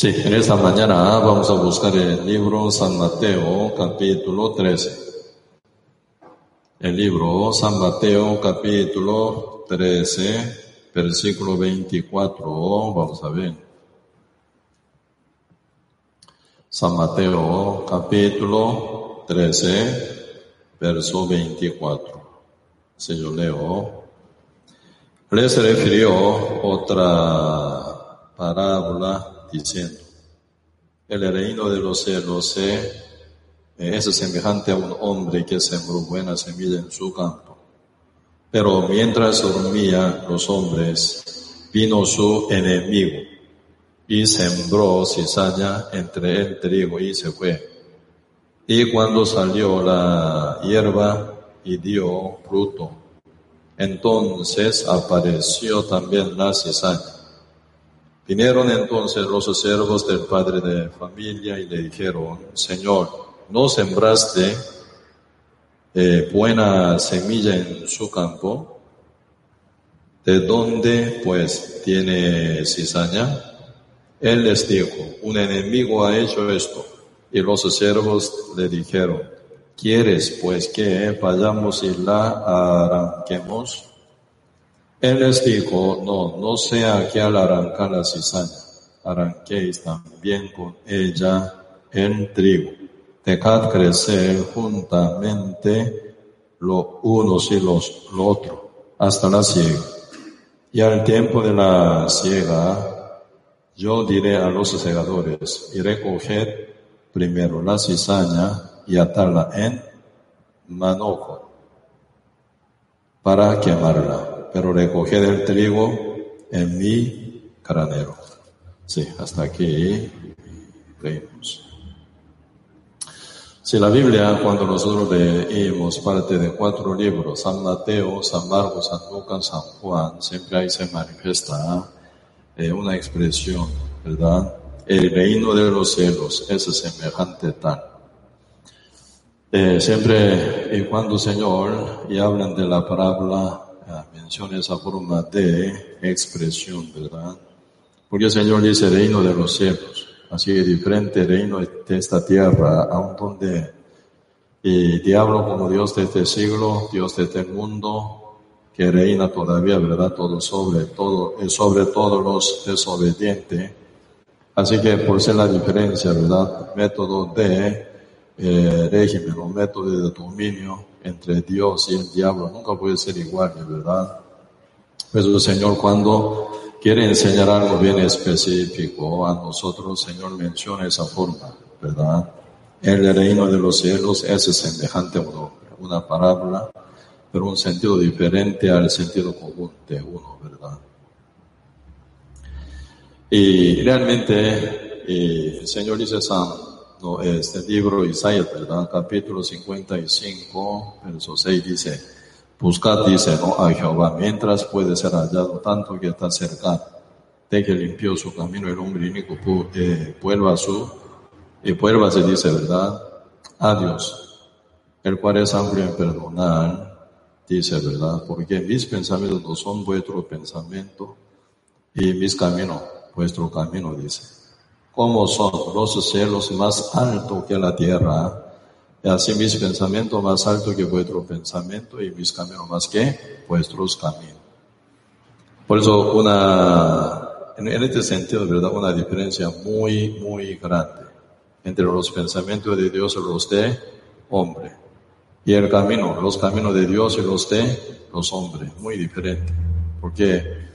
Sí, en esta mañana vamos a buscar el libro San Mateo, capítulo 13. El libro San Mateo, capítulo 13, versículo 24. Vamos a ver. San Mateo, capítulo 13, verso 24. Si yo leo, les refirió otra parábola diciendo, el reino de los cielos es semejante a un hombre que sembró buena semilla en su campo. Pero mientras dormía los hombres, vino su enemigo y sembró cizaña entre el trigo y se fue. Y cuando salió la hierba y dio fruto, entonces apareció también la cizaña. Vinieron entonces los siervos del padre de familia y le dijeron, Señor, ¿no sembraste eh, buena semilla en su campo? ¿De dónde pues tiene cizaña? Él les dijo, un enemigo ha hecho esto. Y los siervos le dijeron, ¿quieres pues que vayamos y la arranquemos? Él les dijo, no, no sea que al arrancar la cizaña, arranquéis también con ella el trigo. Dejad crecer juntamente los unos y los lo otro hasta la siega. Y al tiempo de la siega, yo diré a los segadores, y recoged primero la cizaña y atarla en manojo para quemarla pero recoged el trigo en mi granero. Sí, hasta aquí leímos. Si la Biblia, cuando nosotros leímos parte de cuatro libros, San Mateo, San Marcos, San Lucas, San Juan, siempre ahí se manifiesta eh, una expresión, ¿verdad? El reino de los cielos es semejante tal. Eh, siempre y cuando Señor, y hablan de la parábola menciona esa forma de expresión, ¿verdad? Porque el Señor dice reino de los cielos, así que diferente reino de esta tierra, aun donde el diablo como Dios de este siglo, Dios de este mundo, que reina todavía, ¿verdad? Todo sobre todo, sobre todos los desobedientes. Así que por ser la diferencia, ¿verdad? Método de eh, régimen o método de dominio, entre Dios y el diablo nunca puede ser igual, ¿verdad? Pues el Señor cuando quiere enseñar algo bien específico a nosotros, Señor menciona esa forma, ¿verdad? El reino de los cielos es semejante a una parábola, pero un sentido diferente al sentido común de uno, ¿verdad? Y realmente eh, el Señor dice San no, este libro Isaías, ¿verdad? Capítulo 55, verso 6 dice, buscad, dice, ¿no? A Jehová, mientras puede ser hallado tanto que está cerca de que limpió su camino el hombre inico, eh, vuelva su, y vuelva se dice, ¿verdad? A Dios, el cual es amplio en perdonar, dice, ¿verdad? Porque mis pensamientos no son vuestros pensamientos y mis caminos, vuestro camino, dice como son los cielos más altos que la tierra, y así mis pensamientos más altos que vuestro pensamiento y mis caminos más que vuestros caminos. Por eso una, en, este sentido, ¿verdad? Una diferencia muy, muy grande entre los pensamientos de Dios y los de hombre. Y el camino, los caminos de Dios y los de los hombres, muy diferente. Porque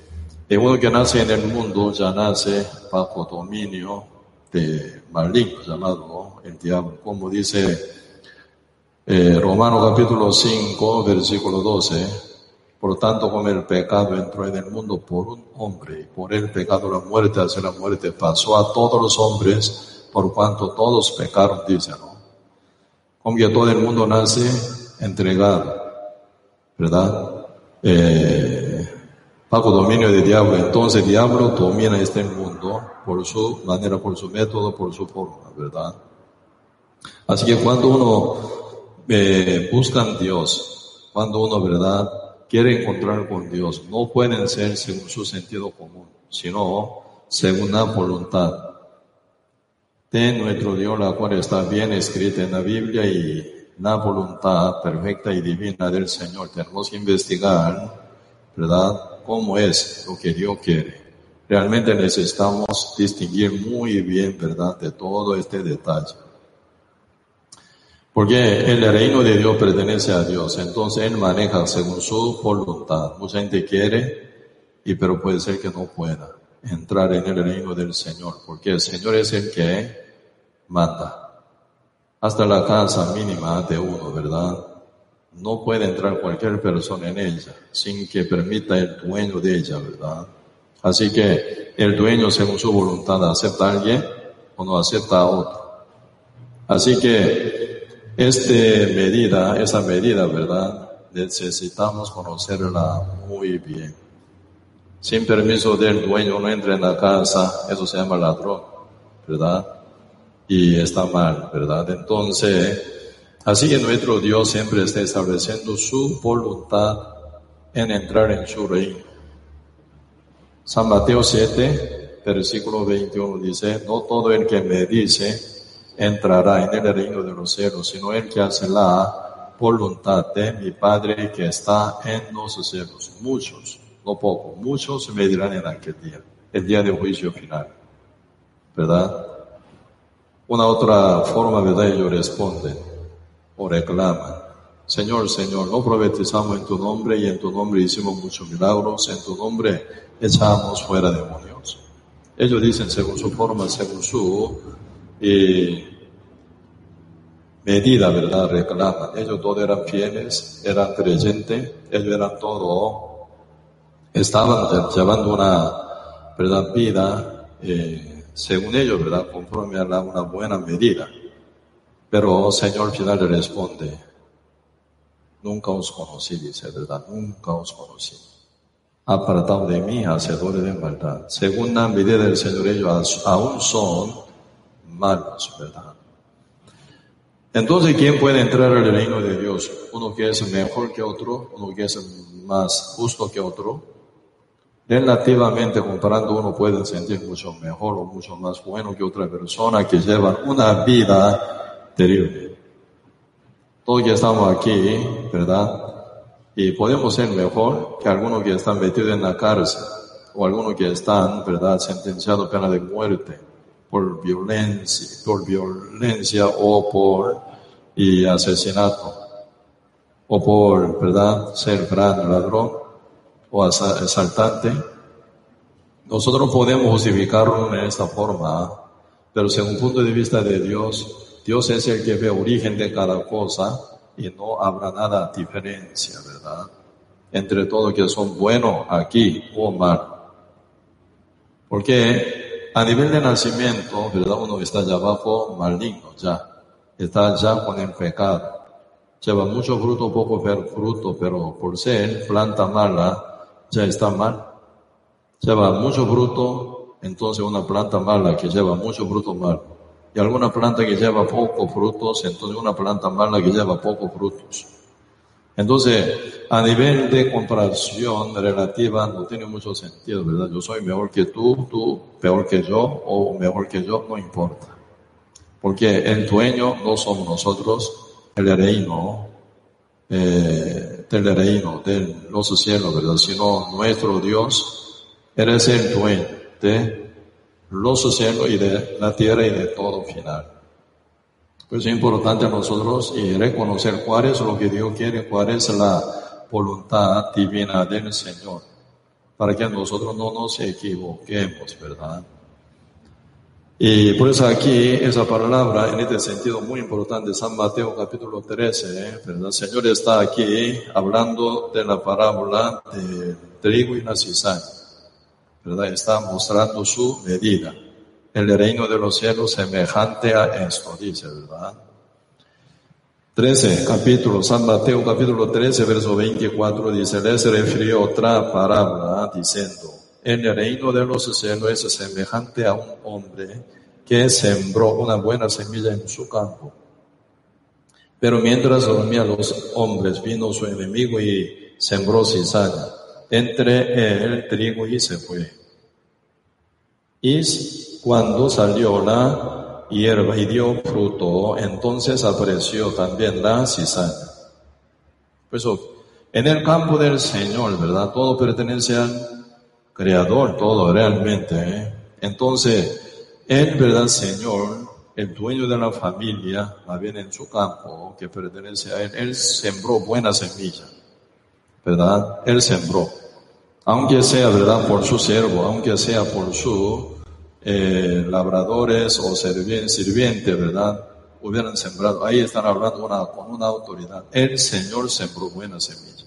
el uno que nace en el mundo ya nace bajo dominio de maligno llamado el diablo, como dice eh, Romano capítulo 5, versículo 12. Por tanto, como el pecado entró en el mundo por un hombre, y por el pecado la muerte, hacia la muerte pasó a todos los hombres, por cuanto todos pecaron, dice, ¿no? Como que todo el mundo nace entregado, ¿verdad? Eh, bajo dominio del diablo. Entonces diablo domina este mundo por su manera, por su método, por su forma, ¿verdad? Así que cuando uno eh, busca a Dios, cuando uno, ¿verdad?, quiere encontrar con Dios, no pueden ser según su sentido común, sino según la voluntad de nuestro Dios, la cual está bien escrita en la Biblia y la voluntad perfecta y divina del Señor. Tenemos que investigar, ¿verdad?, cómo es lo que Dios quiere. Realmente necesitamos distinguir muy bien, ¿verdad?, de todo este detalle. Porque el reino de Dios pertenece a Dios, entonces Él maneja según su voluntad. Mucha gente quiere, y pero puede ser que no pueda entrar en el reino del Señor, porque el Señor es el que manda. Hasta la casa mínima de uno, ¿verdad? No puede entrar cualquier persona en ella sin que permita el dueño de ella, ¿verdad? Así que el dueño, según su voluntad, acepta a alguien o no acepta a otro. Así que este medida, esa medida, ¿verdad? Necesitamos conocerla muy bien. Sin permiso del dueño no entra en la casa, eso se llama ladrón, ¿verdad? Y está mal, ¿verdad? Entonces, así que nuestro Dios siempre está estableciendo su voluntad en entrar en su reino. San Mateo 7, versículo 21 dice, no todo el que me dice, entrará en el reino de los cielos, sino el que hace la voluntad de mi Padre que está en los cielos. Muchos, no pocos, muchos me dirán en aquel día, el día de juicio final. ¿Verdad? Una otra forma, ¿verdad? Ellos responden o reclaman. Señor, Señor, no profetizamos en tu nombre y en tu nombre hicimos muchos milagros, en tu nombre echamos fuera demonios. Ellos dicen según su forma, según su y medida, ¿verdad? Reclaman. Ellos todos eran fieles, eran creyentes, ellos eran todos, estaban llevando una, ¿verdad? Vida, eh, según ellos, ¿verdad? Conforme a una buena medida. Pero Señor final le responde, nunca os conocí, dice, ¿verdad? Nunca os conocí. Apartado de mí, hacedores de maldad. Según la medida del Señor, ellos aún son malos, ¿verdad? Entonces, ¿quién puede entrar al reino de Dios? Uno que es mejor que otro, uno que es más justo que otro. Relativamente comparando, uno puede sentir mucho mejor o mucho más bueno que otra persona que lleva una vida terrible. Todos que estamos aquí, ¿verdad? Y podemos ser mejor que algunos que están metidos en la cárcel o algunos que están, ¿verdad?, sentenciados a pena de muerte por violencia, por violencia o por asesinato o por, ¿verdad?, ser gran ladrón o asaltante. Nosotros podemos justificarlo en esta forma, pero según un punto de vista de Dios, Dios es el que ve origen de cada cosa y no habrá nada diferencia, ¿verdad? Entre todos que son buenos aquí o mal. Porque a nivel de nacimiento, ¿verdad? Uno está ya abajo maligno, ya. Está ya con el pecado. Lleva mucho fruto, poco fruto, pero por ser planta mala, ya está mal. Lleva mucho fruto, entonces una planta mala que lleva mucho fruto mal. Y alguna planta que lleva pocos frutos, entonces una planta mala que lleva pocos frutos. Entonces, a nivel de comparación relativa no tiene mucho sentido, ¿verdad? Yo soy mejor que tú, tú peor que yo o mejor que yo, no importa. Porque el dueño no somos nosotros, el reino, eh, del reino, de los cielos, ¿verdad? Sino nuestro Dios, eres el dueño de los cielos y de la tierra y de todo final. Pues es importante a nosotros y reconocer cuál es lo que Dios quiere, cuál es la voluntad divina del Señor, para que nosotros no nos equivoquemos, ¿verdad? Y por eso aquí esa palabra, en este sentido muy importante, San Mateo capítulo 13, ¿eh? ¿verdad? El Señor está aquí hablando de la parábola de trigo y la cizaña, ¿verdad? Está mostrando su medida el reino de los cielos semejante a esto, dice, ¿verdad? 13, capítulo, San Mateo capítulo 13, verso 24, dice, les refirió otra parábola diciendo, el reino de los cielos es semejante a un hombre que sembró una buena semilla en su campo. Pero mientras dormían los hombres, vino su enemigo y sembró cizaña entre el trigo y se fue. Y cuando salió la hierba y dio fruto, entonces apareció también la cizaña. Por eso, en el campo del Señor, ¿verdad? Todo pertenece al Creador, todo realmente. ¿eh? Entonces, Él, ¿verdad, Señor? El dueño de la familia, más bien en su campo, que pertenece a Él, Él sembró buena semilla, ¿verdad? Él sembró. Aunque sea, ¿verdad? Por su siervo, aunque sea por su eh, labradores o sirviente, ¿verdad? Hubieran sembrado. Ahí están hablando con una autoridad. El Señor sembró buena semilla.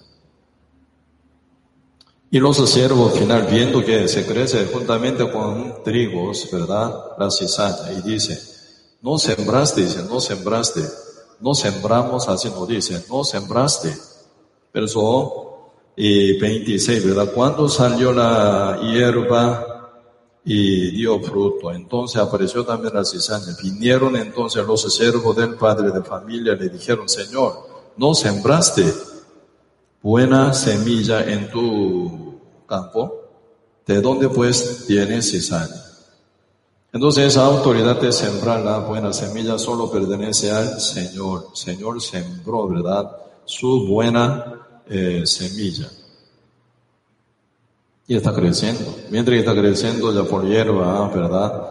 Y los siervos final, viendo que se crece juntamente con trigos, ¿verdad? La cizaña, y dice, no sembraste, dice, no sembraste, no sembramos, así no dice, no sembraste. Verso y 26, ¿verdad? Cuando salió la hierba y dio fruto. Entonces apareció también la cizaña. Vinieron entonces los siervos del padre de familia, le dijeron, Señor, ¿no sembraste buena semilla en tu campo? ¿De dónde pues tienes cizaña? Entonces esa autoridad de sembrar la buena semilla solo pertenece al Señor. Señor sembró, ¿verdad? Su buena eh, semilla y está creciendo. Mientras está creciendo ya por hierba, ¿verdad?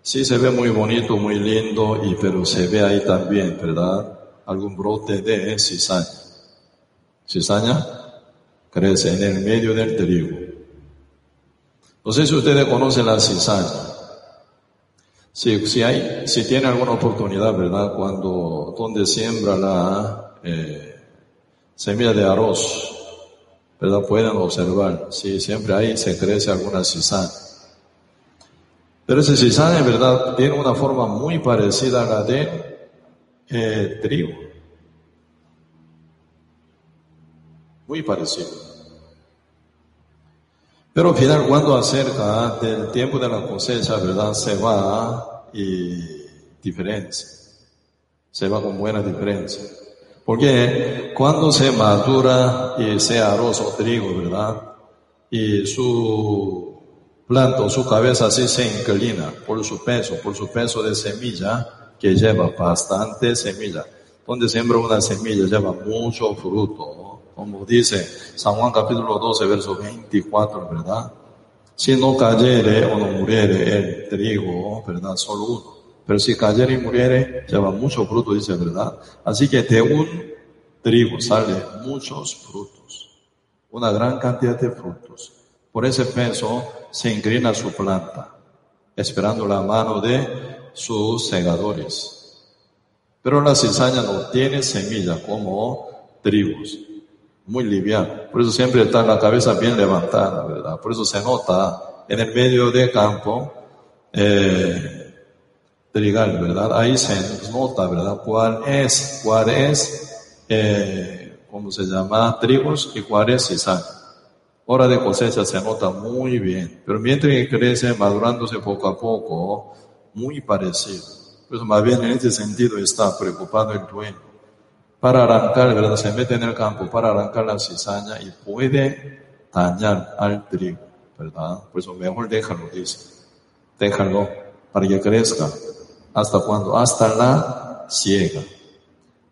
Sí se ve muy bonito, muy lindo, y, pero se ve ahí también, ¿verdad? Algún brote de cizaña. Cizaña crece en el medio del trigo. No sé si ustedes conocen la cizaña. Si, si hay, si tiene alguna oportunidad, ¿verdad? Cuando, donde siembra la eh, semilla de arroz, ¿verdad? Pueden observar, si siempre ahí se crece alguna cizaña. Pero esa cizaña, en verdad, tiene una forma muy parecida a la de eh, trigo. Muy parecida. Pero al final, cuando acerca del tiempo de la cosecha, ¿verdad? Se va y diferencia. Se va con buena diferencia. Porque cuando se madura y sea arroz o trigo, ¿verdad? Y su planta o su cabeza así se inclina por su peso, por su peso de semilla, que lleva bastante semilla. Donde siembra una semilla lleva mucho fruto, como dice San Juan capítulo 12, verso 24, ¿verdad? Si no cayere o no muriere el trigo, ¿verdad? Solo uno pero si cayera y muriere, lleva mucho fruto, dice verdad. Así que de un trigo sale muchos frutos, una gran cantidad de frutos. Por ese peso se inclina su planta, esperando la mano de sus segadores. Pero la cizaña no tiene semilla como trigos, muy liviana. Por eso siempre está la cabeza bien levantada, ¿verdad? Por eso se nota en el medio del campo, eh, trigal, ¿verdad? Ahí se nota, ¿verdad? ¿Cuál es, cuál es, eh, ¿cómo se llama? Trigos y cuál es cizaña. Hora de cosecha se nota muy bien, pero mientras que crece, madurándose poco a poco, muy parecido. Pues más bien en este sentido está preocupado el dueño. Para arrancar, ¿verdad? Se mete en el campo para arrancar la cizaña y puede dañar al trigo, ¿verdad? Por eso mejor déjalo, dice. Déjalo para que crezca. ¿Hasta cuándo? Hasta la ciega.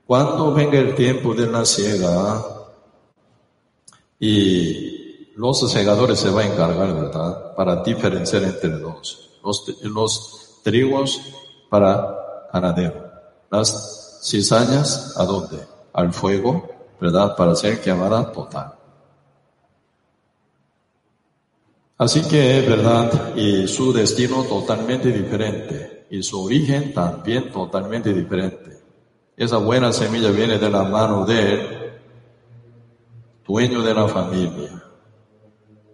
Cuando venga el tiempo de la ciega y los segadores se va a encargar, ¿verdad? Para diferenciar entre dos. Los, los trigos para ganadero. Las cizañas, ¿a dónde? Al fuego, ¿verdad? Para ser quemada total. Así que, ¿verdad? Y su destino totalmente diferente y su origen también totalmente diferente. Esa buena semilla viene de la mano del dueño de la familia,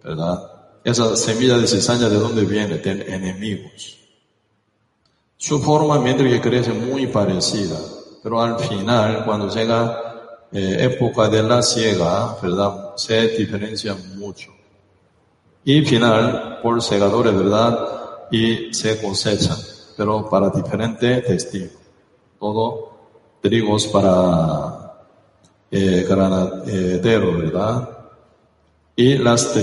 ¿verdad? Esa semilla de cizaña de dónde viene? De enemigos. Su forma mientras que crece muy parecida, pero al final, cuando llega eh, época de la ciega, ¿verdad? Se diferencia mucho. Y final, por segadores, ¿verdad? Y se cosechan pero para diferente testigos. Todo trigos para eh, granadero, ¿verdad? Y las,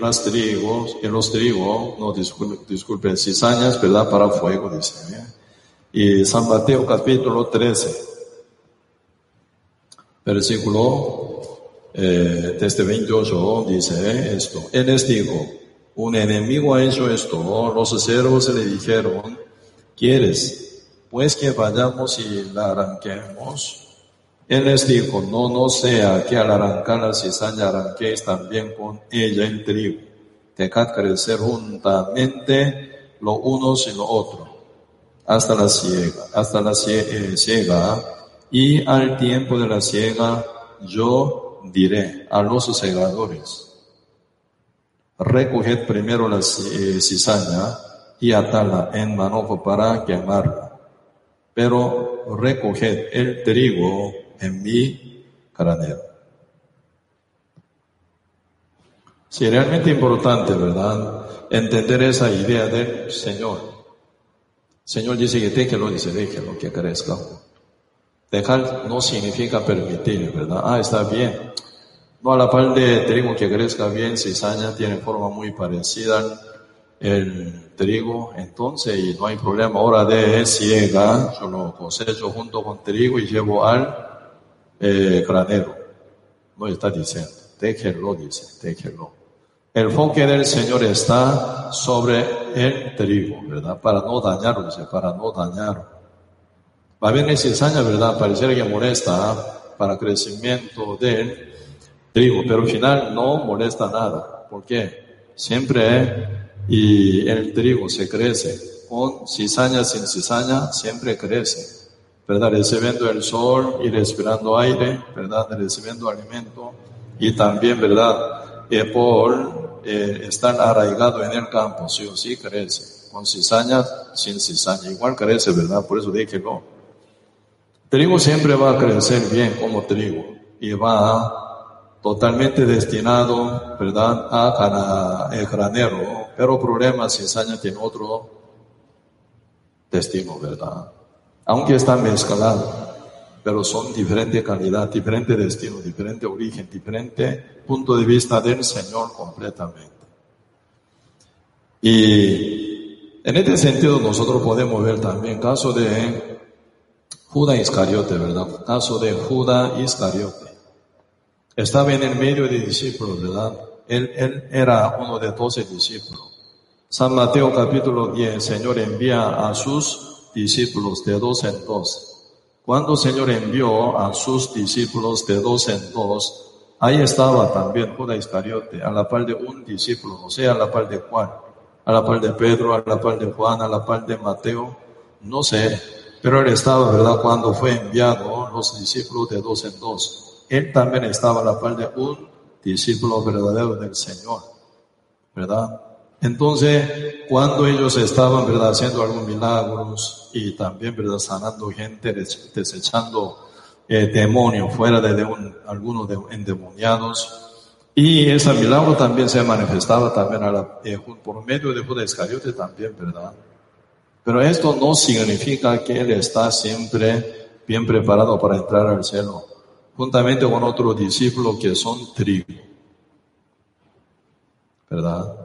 las trigos, y los trigos, no disculpen, cizañas, ¿verdad? Para fuego, dice. Y San Mateo capítulo 13, versículo eh, desde 28 dice esto. Él les dijo, un enemigo ha hecho esto. Los cerdos le dijeron, ¿quieres? Pues que vayamos y la arranquemos. Él les dijo, no, no sea que al arrancar la cizaña arranquéis también con ella el trigo. Dejad crecer juntamente lo unos y lo otro, hasta la siega, hasta la eh, siega, y al tiempo de la siega yo diré a los segadores, recoged primero la eh, cizaña y atala en manojo para quemarla, pero recoged el trigo en mi granero. Sí, realmente importante, ¿verdad? Entender esa idea del Señor. Señor dice que déjelo, dice déjelo que crezca. Dejar no significa permitir, ¿verdad? Ah, está bien. No a la par de trigo que crezca bien, cizaña tiene forma muy parecida el trigo, entonces, y no hay problema. Ahora de ciega, yo lo cosecho junto con trigo y llevo al eh, granero. No está diciendo, déjelo, dice, déjelo. El enfoque del Señor está sobre el trigo, ¿verdad? Para no dañarlo, dice, para no dañarlo. Va bien esa cizaña, ¿verdad? Pareciera que molesta para crecimiento del trigo, pero al final no molesta nada. ¿Por qué? Siempre y el trigo se crece. Con cizaña, sin cizaña, siempre crece. ¿verdad? Recibiendo el sol y respirando aire, ¿verdad? Recibiendo alimento y también, ¿verdad? Eh, por eh, estar arraigado en el campo, sí o sí crece. Con cizaña, sin cizaña, igual crece, ¿verdad? Por eso dije no. Trigo siempre va a crecer bien como trigo y va totalmente destinado, ¿verdad? A el granero, pero problema cizaña tiene otro destino, ¿verdad? aunque están mezclados, pero son diferente calidad, diferente destino, diferente origen, diferente punto de vista del Señor completamente. Y en este sentido nosotros podemos ver también caso de Judá Iscariote, ¿verdad? Caso de Judá Iscariote. Estaba en el medio de discípulos, ¿verdad? Él, él era uno de doce discípulos. San Mateo capítulo 10, Señor envía a sus discípulos de dos en dos. Cuando el Señor envió a sus discípulos de dos en dos, ahí estaba también Judas Iscariote, a la par de un discípulo, o sea, a la par de Juan, a la par de Pedro, a la par de Juan, a la par de Mateo, no sé, pero él estaba, ¿verdad? Cuando fue enviado los discípulos de dos en dos. Él también estaba a la par de un discípulo verdadero del Señor, ¿verdad? Entonces, cuando ellos estaban, ¿verdad?, haciendo algunos milagros y también, ¿verdad?, sanando gente, desechando eh, demonios fuera de, algunos de, endemoniados. Y ese milagro también se manifestaba también eh, por medio de Judas Iscariote también, ¿verdad? Pero esto no significa que él está siempre bien preparado para entrar al cielo, juntamente con otros discípulos que son trigo, ¿verdad?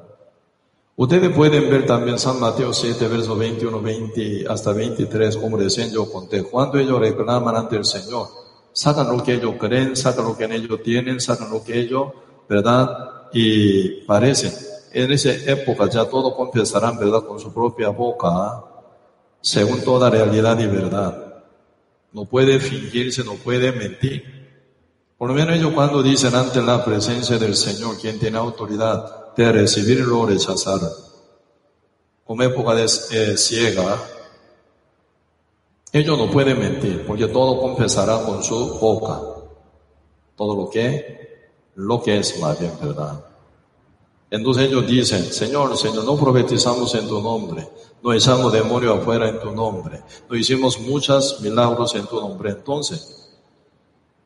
Ustedes pueden ver también San Mateo 7, verso 21, 20 hasta 23, como recién yo conté. Cuando ellos reclaman ante el Señor, sacan lo que ellos creen, sacan lo que ellos tienen, sacan lo que ellos, ¿verdad? Y parecen. En esa época ya todos confesarán, ¿verdad? Con su propia boca, según toda realidad y verdad. No puede fingirse, no puede mentir. Por lo menos ellos cuando dicen ante la presencia del Señor, quien tiene autoridad, de recibirlo o rechazar. Como época de eh, ciega, ellos no pueden mentir, porque todo confesará con su boca. Todo lo que, lo que es más bien verdad. Entonces ellos dicen, Señor, Señor, no profetizamos en tu nombre, no echamos demonio afuera en tu nombre, no hicimos muchos milagros en tu nombre. Entonces,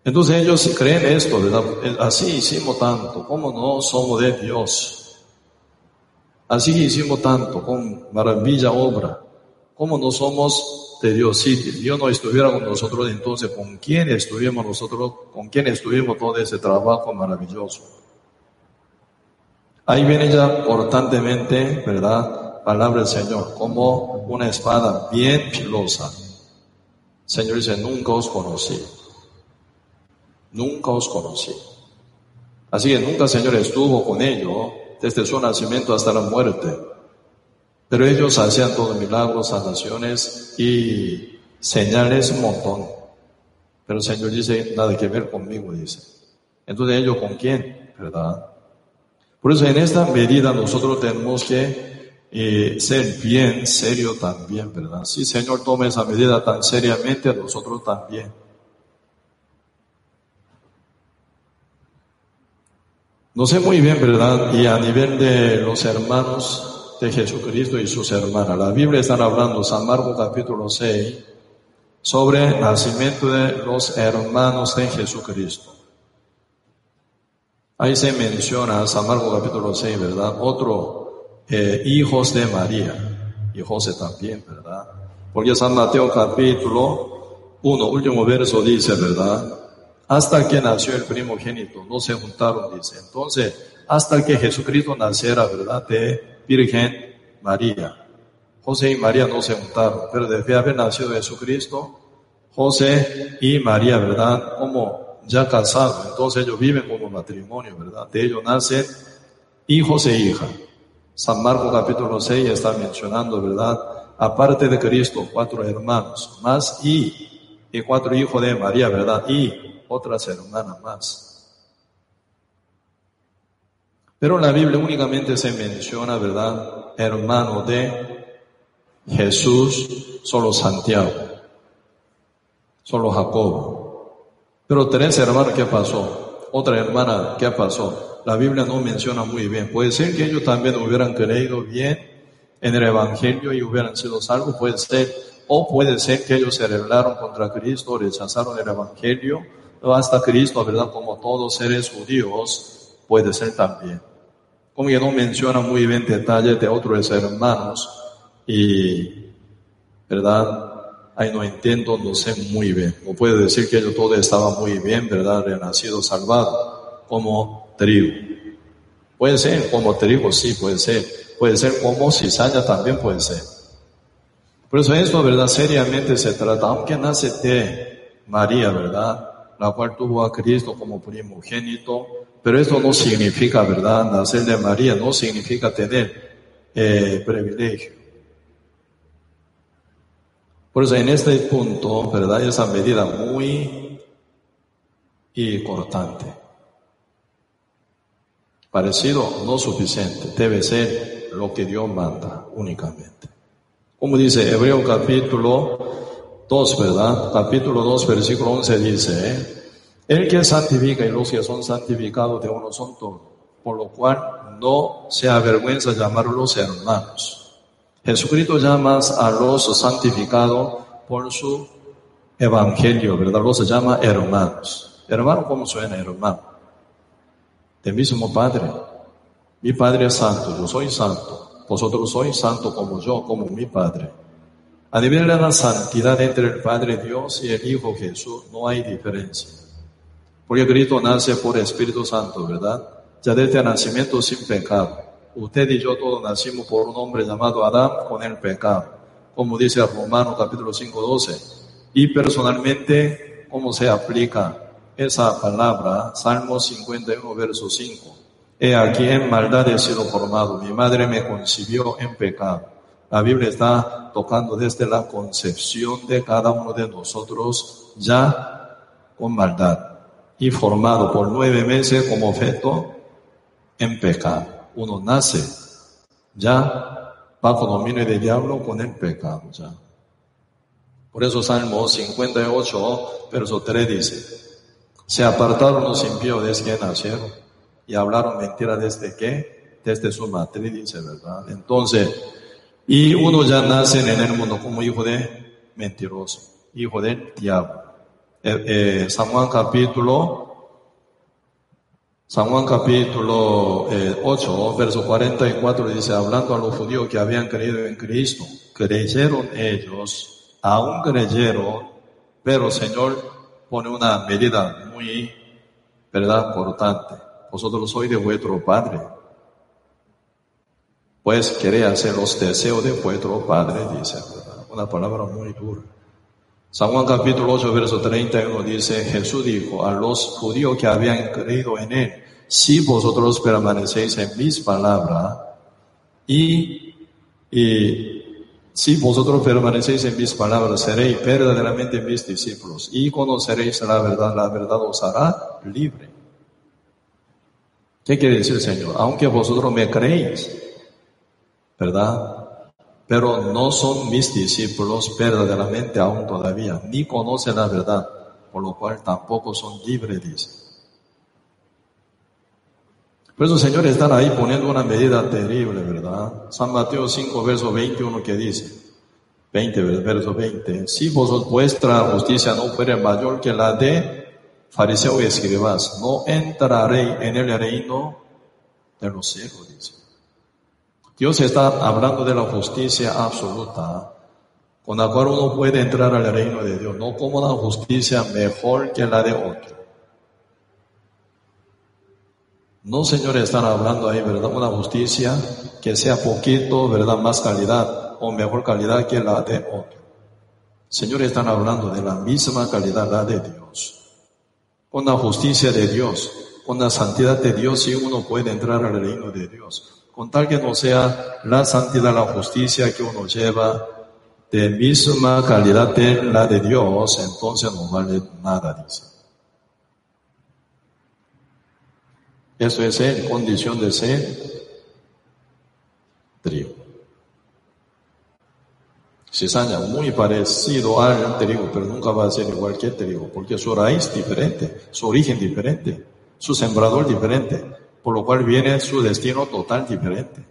entonces ellos creen esto, ¿verdad? Así hicimos tanto, ¿cómo no somos de Dios? Así hicimos tanto, con maravilla obra. ¿Cómo no somos de Dios? Si Dios no estuviera con nosotros, entonces, ¿con quién estuvimos nosotros? ¿Con quién estuvimos todo ese trabajo maravilloso? Ahí viene ya constantemente, ¿verdad? palabra del Señor, como una espada bien filosa. Señor dice, nunca os conocí. Nunca os conocí. Así que nunca Señor estuvo con ellos desde su nacimiento hasta la muerte. Pero ellos hacían todos milagros, sanaciones y señales un montón. Pero Señor dice, nada que ver conmigo, dice. Entonces ellos con quién, ¿verdad? Por eso en esta medida nosotros tenemos que eh, ser bien serio también, ¿verdad? Si Señor toma esa medida tan seriamente, nosotros también. No sé muy bien, ¿verdad? Y a nivel de los hermanos de Jesucristo y sus hermanas, la Biblia está hablando, San Marcos capítulo 6, sobre el nacimiento de los hermanos de Jesucristo. Ahí se menciona, San Marcos capítulo 6, ¿verdad? Otro, eh, hijos de María, y José también, ¿verdad? Porque San Mateo capítulo 1, último verso dice, ¿verdad? Hasta que nació el primogénito, no se juntaron, dice. Entonces, hasta que Jesucristo naciera, ¿verdad? De Virgen María. José y María no se juntaron, pero desde haber nacido Jesucristo, José y María, ¿verdad? Como ya casados, entonces ellos viven como matrimonio, ¿verdad? De ellos nacen hijos e hijas. San Marcos capítulo 6 está mencionando, ¿verdad? Aparte de Cristo, cuatro hermanos más y, y cuatro hijos de María, ¿verdad? Y otras hermanas más. Pero en la Biblia únicamente se menciona, ¿verdad? Hermano de Jesús, solo Santiago, solo Jacobo. Pero tres hermanos, ¿qué pasó? Otra hermana, ¿qué pasó? La Biblia no menciona muy bien. Puede ser que ellos también hubieran creído bien en el Evangelio y hubieran sido salvos, puede ser. O puede ser que ellos se rebelaron contra Cristo, rechazaron el Evangelio, hasta Cristo, ¿verdad? Como todos seres judíos, puede ser también. Como que no menciona muy bien detalles de otros hermanos y, ¿verdad? Ahí no entiendo, no sé muy bien. No puede decir que ellos todo estaba muy bien, ¿verdad? Renacido, salvado, como trigo. Puede ser como trigo, sí, puede ser. Puede ser como cizaña, también puede ser. Por eso esto, ¿verdad? Seriamente se trata, aunque nace de María, ¿verdad? La cual tuvo a Cristo como primogénito, pero esto no significa, ¿verdad? Nacer de María no significa tener eh, privilegio. Por eso en este punto, ¿verdad? Esa medida muy importante. Parecido, no suficiente. Debe ser lo que Dios manda únicamente. Como dice Hebreo capítulo 2, ¿verdad? Capítulo 2, versículo 11 dice, ¿eh? El que santifica y los que son santificados de uno son todos, por lo cual no se avergüenza llamarlos hermanos Jesucristo llama a los santificados por su evangelio, ¿verdad? Los llama hermanos. Hermano, ¿cómo suena hermano? Del mismo Padre. Mi Padre es santo, yo soy santo. Vosotros sois santo como yo, como mi Padre. A nivel de la santidad entre el Padre Dios y el Hijo Jesús no hay diferencia. Porque Cristo nace por Espíritu Santo, ¿verdad? Ya desde el nacimiento sin pecado. Usted y yo todos nacimos por un hombre llamado Adán con el pecado, como dice Romanos capítulo 5, 12. Y personalmente, ¿cómo se aplica esa palabra? Salmo 51, verso 5. He aquí en maldad he sido formado, mi madre me concibió en pecado. La Biblia está tocando desde la concepción de cada uno de nosotros ya con maldad y formado por nueve meses como feto en pecado uno nace ya bajo dominio del diablo con el pecado ya. Por eso Salmo 58, verso 3 dice, se apartaron los impíos desde que nacieron y hablaron mentira desde que, desde su matriz, dice verdad. Entonces, y uno ya nace en el mundo como hijo de mentiroso, hijo del diablo. San Juan capítulo San Juan capítulo 8, eh, verso 44 dice, hablando a los judíos que habían creído en Cristo, creyeron ellos, aún creyeron, pero Señor pone una medida muy, ¿verdad?, importante. Vosotros sois de vuestro Padre. Pues quería hacer los deseos de vuestro Padre, dice, una palabra muy dura. San Juan capítulo 8, verso 31 dice, Jesús dijo a los judíos que habían creído en él, si vosotros permanecéis en mis palabras y, y si vosotros permanecéis en mis palabras, seréis verdaderamente mis discípulos y conoceréis la verdad, la verdad os hará libre. ¿Qué quiere decir, Señor? Aunque vosotros me creéis, ¿verdad? pero no son mis discípulos verdaderamente aún todavía, ni conocen la verdad, por lo cual tampoco son libres, dice. Por eso, Señor, están ahí poniendo una medida terrible, ¿verdad? San Mateo 5, verso 21, que dice, 20, verso 20, si vosotros vuestra justicia no fuere mayor que la de fariseo y escribas, no entraréis en el reino de los cielos, dice. Dios está hablando de la justicia absoluta, con la cual uno puede entrar al reino de Dios, no como una justicia mejor que la de otro. No, señores, están hablando ahí, ¿verdad? Una justicia que sea poquito, ¿verdad? Más calidad o mejor calidad que la de otro. Señores, están hablando de la misma calidad, la de Dios. Con la justicia de Dios, con la santidad de Dios, si uno puede entrar al reino de Dios con tal que no sea la santidad, la justicia que uno lleva de misma calidad de la de Dios, entonces no vale nada, dice. Eso es en condición de ser trigo. Cizaña muy parecido al trigo, pero nunca va a ser igual que el trigo, porque su raíz diferente, su origen diferente, su sembrador diferente por lo cual viene su destino total diferente.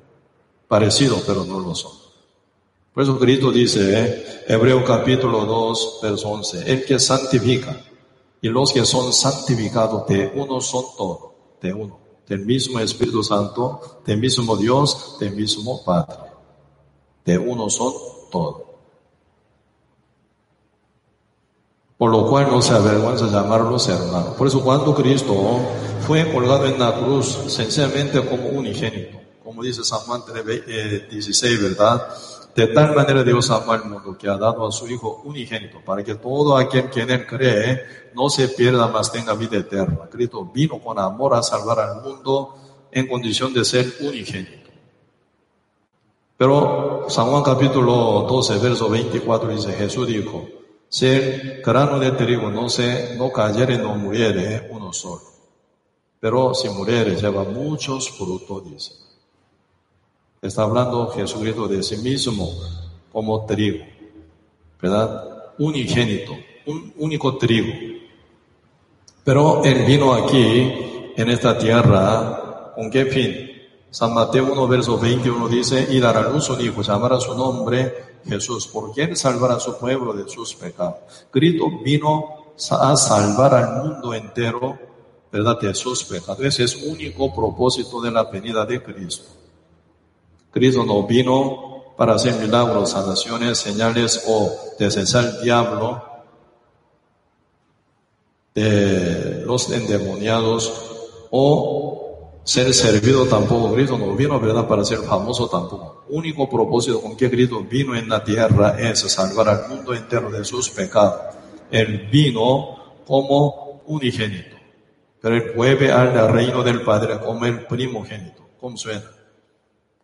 Parecido, pero no lo son. Por eso Cristo dice, eh, Hebreo capítulo 2, verso 11, el que santifica y los que son santificados de uno son todos, de uno, del mismo Espíritu Santo, del mismo Dios, del mismo Padre. De uno son todos. Por lo cual no se avergüenza llamarlos hermanos. Por eso cuando Cristo fue colgado en la cruz sencillamente como unigénito, como dice San Juan 16, eh, ¿verdad? De tal manera Dios amó al mundo que ha dado a su Hijo unigénito, para que todo aquel que en él cree no se pierda, más tenga vida eterna. Cristo vino con amor a salvar al mundo en condición de ser unigénito. Pero San Juan capítulo 12, verso 24 dice, Jesús dijo, si el grano de trigo no se, no cayere, no muriere uno solo. Pero si muriere, lleva muchos frutos, dice. Está hablando Jesucristo de sí mismo como trigo, ¿verdad? Unigénito, un único trigo. Pero Él vino aquí, en esta tierra, ¿con qué fin? San Mateo 1, verso 21 dice, y dará luz un hijo, llamará su nombre Jesús, por quien salvará a su pueblo de sus pecados. Cristo vino a salvar al mundo entero ¿verdad? De sus pecados. Ese es único propósito de la venida de Cristo. Cristo no vino para hacer milagros, sanaciones, señales o descensar al diablo de los endemoniados o ser servido tampoco. Cristo no vino, ¿verdad?, para ser famoso tampoco. Único propósito con que Cristo vino en la tierra es salvar al mundo entero de sus pecados. Él vino como unigénito pero él vuelve al reino del Padre como el primogénito. ¿Cómo suena?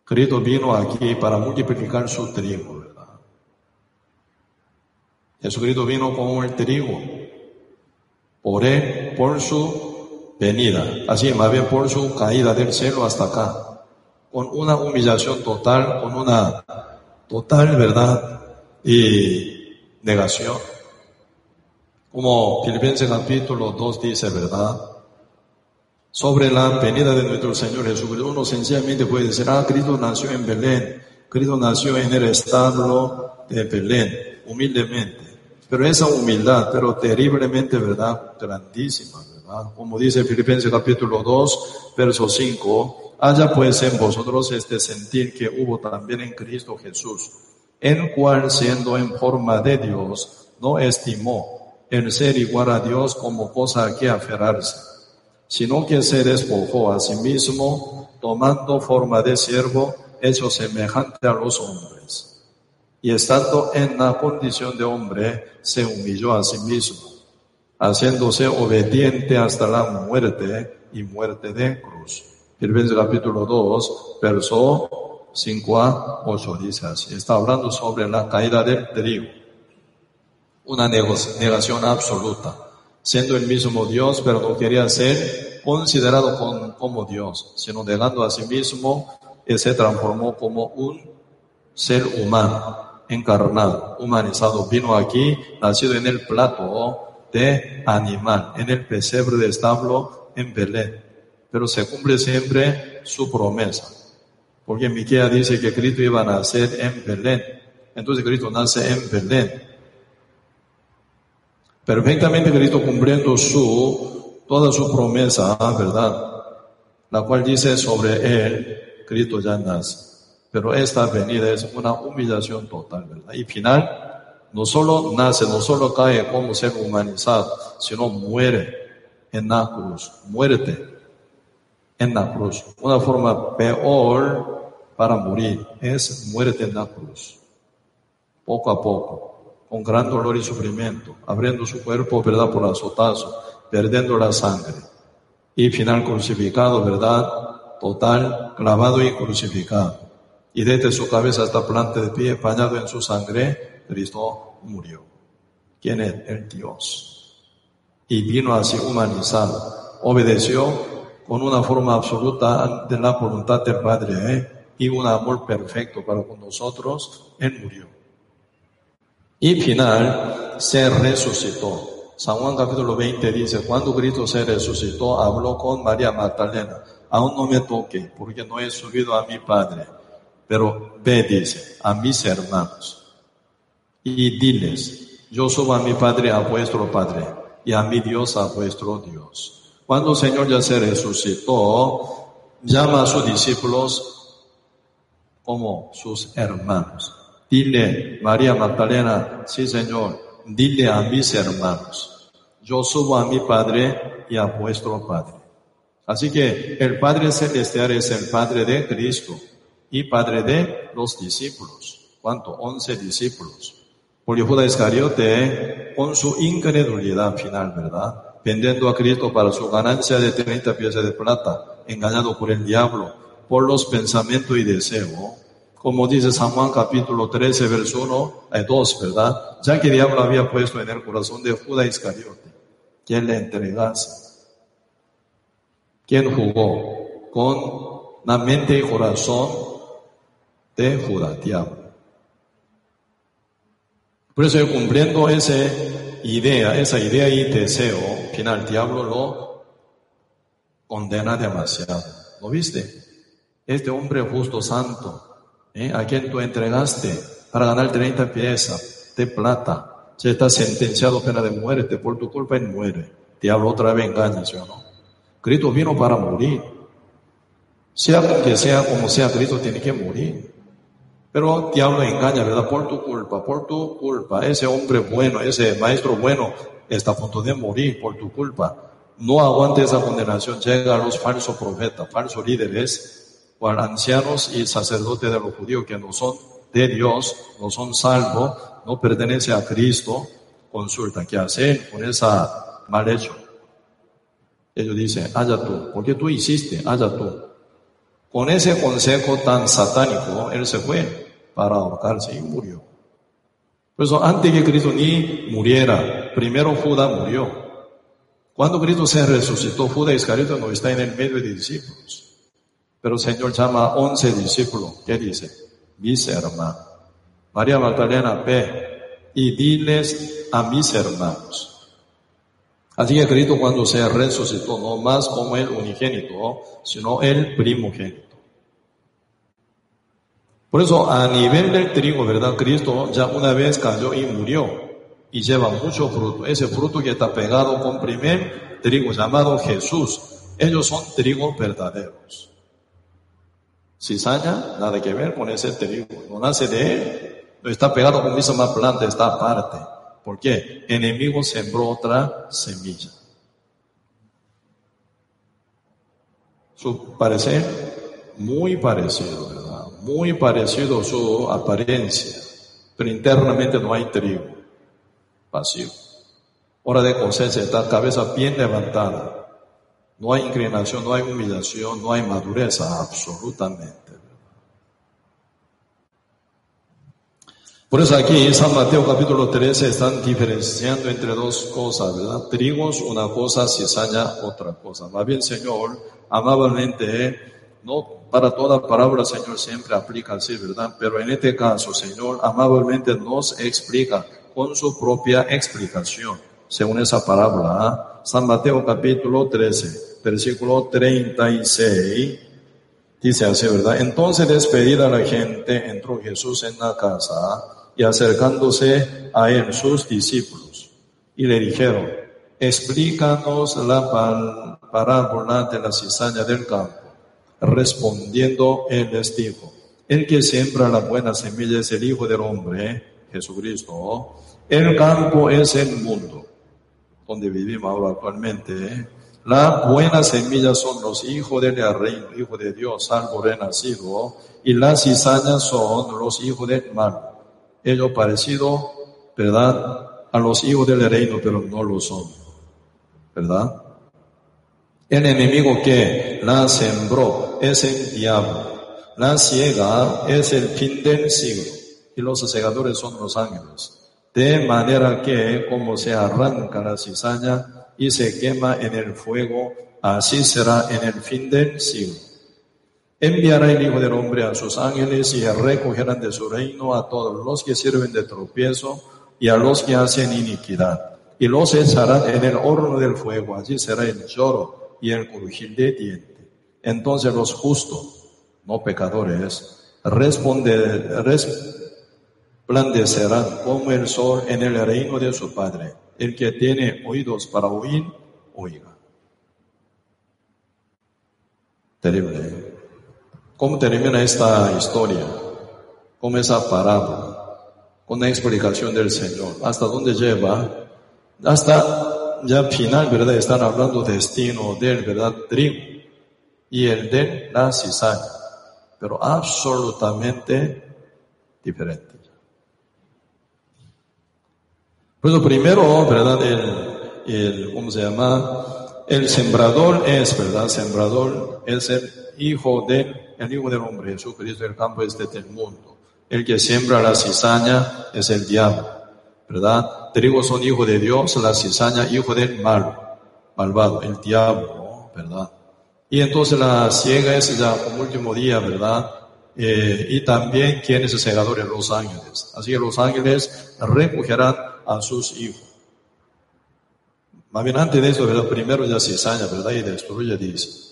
Cristo vino aquí para multiplicar su trigo, ¿verdad? Jesucristo vino como el trigo. Por él, por su venida. Así, más bien por su caída del cielo hasta acá. Con una humillación total, con una total verdad y negación. Como Filipenses capítulo 2 dice, ¿verdad? sobre la venida de nuestro Señor Jesucristo. Uno sencillamente puede decir, ah, Cristo nació en Belén, Cristo nació en el establo de Belén, humildemente. Pero esa humildad, pero terriblemente, ¿verdad? Grandísima, Como dice Filipenses capítulo 2, verso 5, haya pues en vosotros este sentir que hubo también en Cristo Jesús, el cual siendo en forma de Dios, no estimó el ser igual a Dios como cosa a que aferrarse sino que se despojó a sí mismo, tomando forma de siervo, hecho semejante a los hombres. Y estando en la condición de hombre, se humilló a sí mismo, haciéndose obediente hasta la muerte y muerte de cruz. Filipenses capítulo 2, verso 5 a 8 dice así. Está hablando sobre la caída del trigo. Una negación absoluta. Siendo el mismo Dios, pero no quería ser considerado como Dios, sino negando a sí mismo, y se transformó como un ser humano, encarnado, humanizado. Vino aquí, nacido en el plato de animal, en el pesebre de establo en Belén pero se cumple siempre su promesa. Porque Miquea dice que Cristo iba a nacer en Belén. Entonces Cristo nace en Belén. Perfectamente Cristo cumpliendo su, toda su promesa, ¿verdad? La cual dice sobre él, Cristo ya nace. Pero esta venida es una humillación total, ¿verdad? Y final, no solo nace, no solo cae como ser humanizado, sino muere en la cruz, muerte en la cruz. Una forma peor para morir es muerte en la cruz. Poco a poco, con gran dolor y sufrimiento, abriendo su cuerpo, ¿verdad? Por azotazo, perdiendo la sangre. Y final crucificado, ¿verdad? Total, clavado y crucificado. Y desde su cabeza hasta planta de pie, bañado en su sangre, Cristo murió. ¿Quién es? El Dios. Y vino así humanizado. Obedeció con una forma absoluta de la voluntad del Padre ¿eh? y un amor perfecto para con nosotros, Él murió. Y final, se resucitó. San Juan capítulo 20 dice, cuando Cristo se resucitó, habló con María Magdalena, aún no me toque, porque no he subido a mi Padre, pero ve, dice, a mis hermanos, y diles, yo subo a mi Padre, a vuestro Padre, y a mi Dios, a vuestro Dios. Cuando el Señor ya se resucitó, llama a sus discípulos como sus hermanos. Dile, María Magdalena, sí Señor, dile a mis hermanos, yo subo a mi Padre y a vuestro Padre. Así que el Padre Celestial es el Padre de Cristo y Padre de los discípulos. ¿Cuánto? Once discípulos. Porque Judas Iscariote, con su incredulidad final, ¿verdad? vendiendo a Cristo para su ganancia de 30 piezas de plata, engañado por el diablo, por los pensamientos y deseos. Como dice San Juan capítulo 13, verso 1, hay 2, ¿verdad? Ya que el diablo había puesto en el corazón de Judas Iscariote, quien le entregase. ¿Quién jugó? Con la mente y corazón de Judas, diablo. Por eso cumpliendo ese idea, esa idea y deseo, final, el diablo lo condena demasiado. ¿Lo viste? Este hombre justo santo, ¿eh? a quien tú entregaste para ganar 30 piezas de plata, se está sentenciado a pena de muerte, por tu culpa y muere. Diablo otra vez engaña, ¿sí o no? Cristo vino para morir. Sea que sea como sea, Cristo tiene que morir. Pero diablo engaña, ¿verdad? Por tu culpa, por tu culpa. Ese hombre bueno, ese maestro bueno está a punto de morir por tu culpa. No aguante esa condenación. Llega a los falsos profetas, falsos líderes, o a ancianos y sacerdotes de los judíos que no son de Dios, no son salvos, no pertenecen a Cristo. Consulta, ¿qué hacer con esa mal hecho? Ellos dicen, haya tú, porque tú hiciste, haya tú. Con ese consejo tan satánico, él se fue para ahorcarse y murió. Por eso, antes que Cristo ni muriera, primero Judas murió. Cuando Cristo se resucitó, Judas Iscariote no está en el medio de discípulos. Pero el Señor llama a once discípulos. ¿Qué dice? Mis hermanos. María Magdalena, ve y diles a mis hermanos. Así que Cristo cuando se resucitó, no más como el unigénito, sino el primogénito. Por eso a nivel del trigo, ¿verdad? Cristo ya una vez cayó y murió y lleva mucho fruto. Ese fruto que está pegado con primer trigo llamado Jesús. Ellos son trigos verdaderos. Cizaña, nada que ver con ese trigo. No nace de él. No está pegado con misma planta, está aparte. ¿Por qué? Enemigo sembró otra semilla. Su parecer, muy parecido, ¿verdad? muy parecido su apariencia, pero internamente no hay trigo, vacío. Hora de cosecha está cabeza bien levantada. No hay inclinación, no hay humillación, no hay madurez absolutamente. Por eso aquí San Mateo capítulo 13 están diferenciando entre dos cosas, ¿verdad? Trigos una cosa, cizaña otra cosa. Va bien, Señor, amablemente, no para toda palabra, Señor, siempre aplica así, ¿verdad? Pero en este caso, Señor, amablemente nos explica con su propia explicación, según esa palabra. ¿ah? San Mateo capítulo 13, versículo 36, dice así, ¿verdad? Entonces despedida la gente, entró Jesús en la casa y acercándose a él sus discípulos y le dijeron, explícanos la parábola de la cizaña del campo. Respondiendo él les dijo, el que siembra la buena semilla es el Hijo del Hombre, Jesucristo. El campo es el mundo donde vivimos ahora actualmente. La buena semilla son los hijos del reino, hijo de Dios, salvo renacido, y las cizañas son los hijos del mal ellos parecido, ¿verdad? A los hijos del reino, pero no lo son, ¿verdad? El enemigo que la sembró es el diablo. La ciega es el fin del siglo y los segadores son los ángeles. De manera que como se arranca la cizaña y se quema en el fuego, así será en el fin del siglo. Enviará el Hijo del Hombre a sus ángeles y recogerán de su reino a todos los que sirven de tropiezo y a los que hacen iniquidad. Y los echarán en el horno del fuego. Allí será el lloro y el crujir de diente. Entonces los justos, no pecadores, resplandecerán como el sol en el reino de su Padre. El que tiene oídos para oír, oiga. Terrible. ¿Cómo termina esta historia? ¿Cómo esa parábola? Con la explicación del Señor. ¿Hasta dónde lleva? Hasta ya final, ¿verdad? Están hablando destino del, ¿verdad? Trigo y el de la cizaña. Pero absolutamente diferente. Pues lo primero, ¿verdad? El, el, ¿cómo se llama? El sembrador es, ¿verdad? Sembrador es el hijo del el Hijo del Hombre, Jesucristo, el campo es del mundo. El que siembra la cizaña es el diablo, ¿verdad? Trigo son hijo de Dios, la cizaña hijo del mal, malvado, el diablo, ¿verdad? Y entonces la ciega es ya como último día, ¿verdad? Eh, y también quienes es segadores, los ángeles. Así que los ángeles recogerán a sus hijos. Más bien antes de eso, ¿verdad? Primero ya cizaña, ¿verdad? Y destruye, dice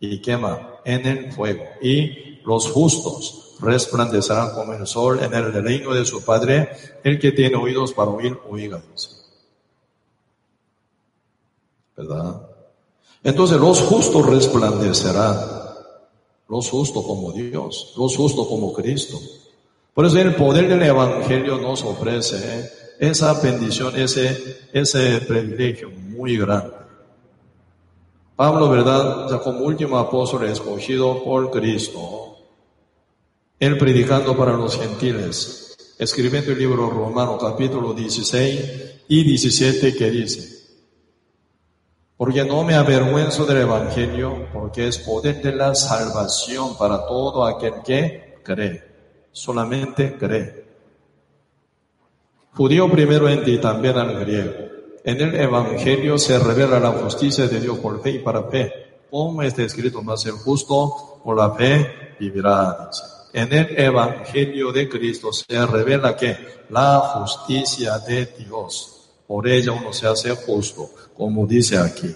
y quema en el fuego. Y los justos resplandecerán como el sol en el reino de su Padre. El que tiene oídos para oír, oiga. ¿Verdad? Entonces los justos resplandecerán. Los justos como Dios, los justos como Cristo. Por eso el poder del Evangelio nos ofrece ¿eh? esa bendición, ese, ese privilegio muy grande. Pablo, ¿verdad? Ya como último apóstol escogido por Cristo, él predicando para los gentiles, escribiendo el libro romano capítulo 16 y 17 que dice, porque no me avergüenzo del Evangelio, porque es poder de la salvación para todo aquel que cree, solamente cree. Judío primero en ti, también al griego. En el Evangelio se revela la justicia de Dios por fe y para fe. Como está escrito, más el justo por la fe vivirá. En el Evangelio de Cristo se revela que la justicia de Dios. Por ella uno se hace justo, como dice aquí.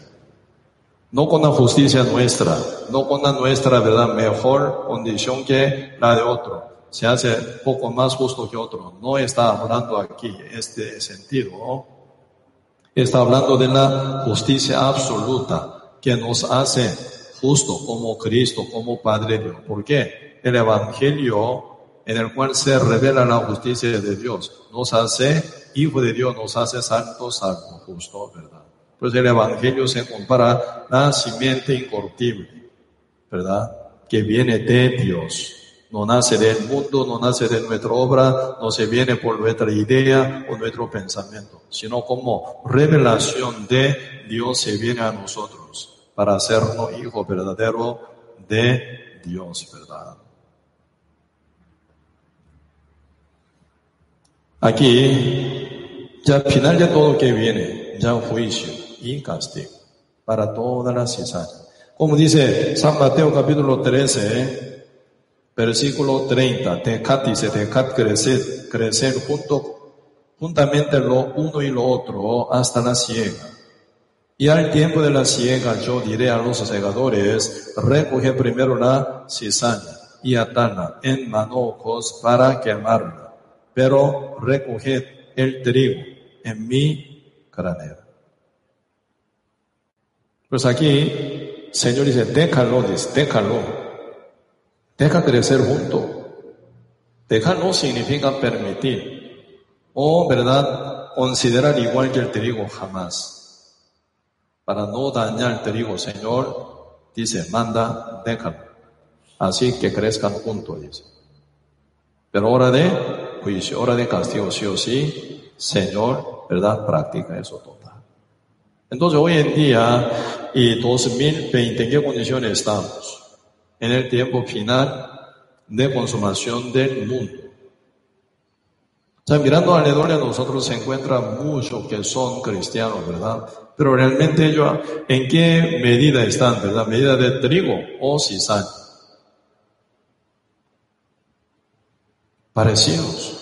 No con la justicia nuestra, no con la nuestra, ¿verdad? Mejor condición que la de otro. Se hace poco más justo que otro. No está hablando aquí este sentido, ¿no? Está hablando de la justicia absoluta que nos hace justo como Cristo, como Padre Dios. ¿Por qué? El Evangelio en el cual se revela la justicia de Dios nos hace hijo de Dios, nos hace santo, salvo, justo, ¿verdad? Pues el Evangelio se compara a la simiente incorruptible, ¿verdad? Que viene de Dios, no nace del mundo, no nace de nuestra obra, no se viene por nuestra idea o nuestro pensamiento, sino como revelación de Dios se viene a nosotros para hacernos hijo verdadero de Dios, ¿verdad? Aquí, ya al final de todo lo que viene, ya juicio y castigo para todas las cizañas. Como dice San Mateo capítulo 13, Versículo 30. Tecat dice, Tecat crecer, crecer junto, juntamente lo uno y lo otro hasta la siega. Y al tiempo de la siega yo diré a los segadores, recoge primero la cizaña y atala en manojos para quemarla, pero recoged el trigo en mi granero. Pues aquí, Señor dice, déjalo, dice, déjalo, Deja crecer junto. Deja no significa permitir o, ¿verdad?, considerar igual que el trigo jamás. Para no dañar el trigo, Señor, dice, manda, déjalo. Así que crezcan juntos, dice. Pero hora de juicio, hora de castigo, sí o sí, Señor, ¿verdad?, practica eso total. Entonces, hoy en día, y 2020, ¿en qué condiciones estamos? En el tiempo final de consumación del mundo. O sea, mirando alrededor de nosotros se encuentra muchos que son cristianos, ¿verdad? Pero realmente ellos, ¿en qué medida están, verdad? ¿Medida de trigo o cizaña? Parecidos.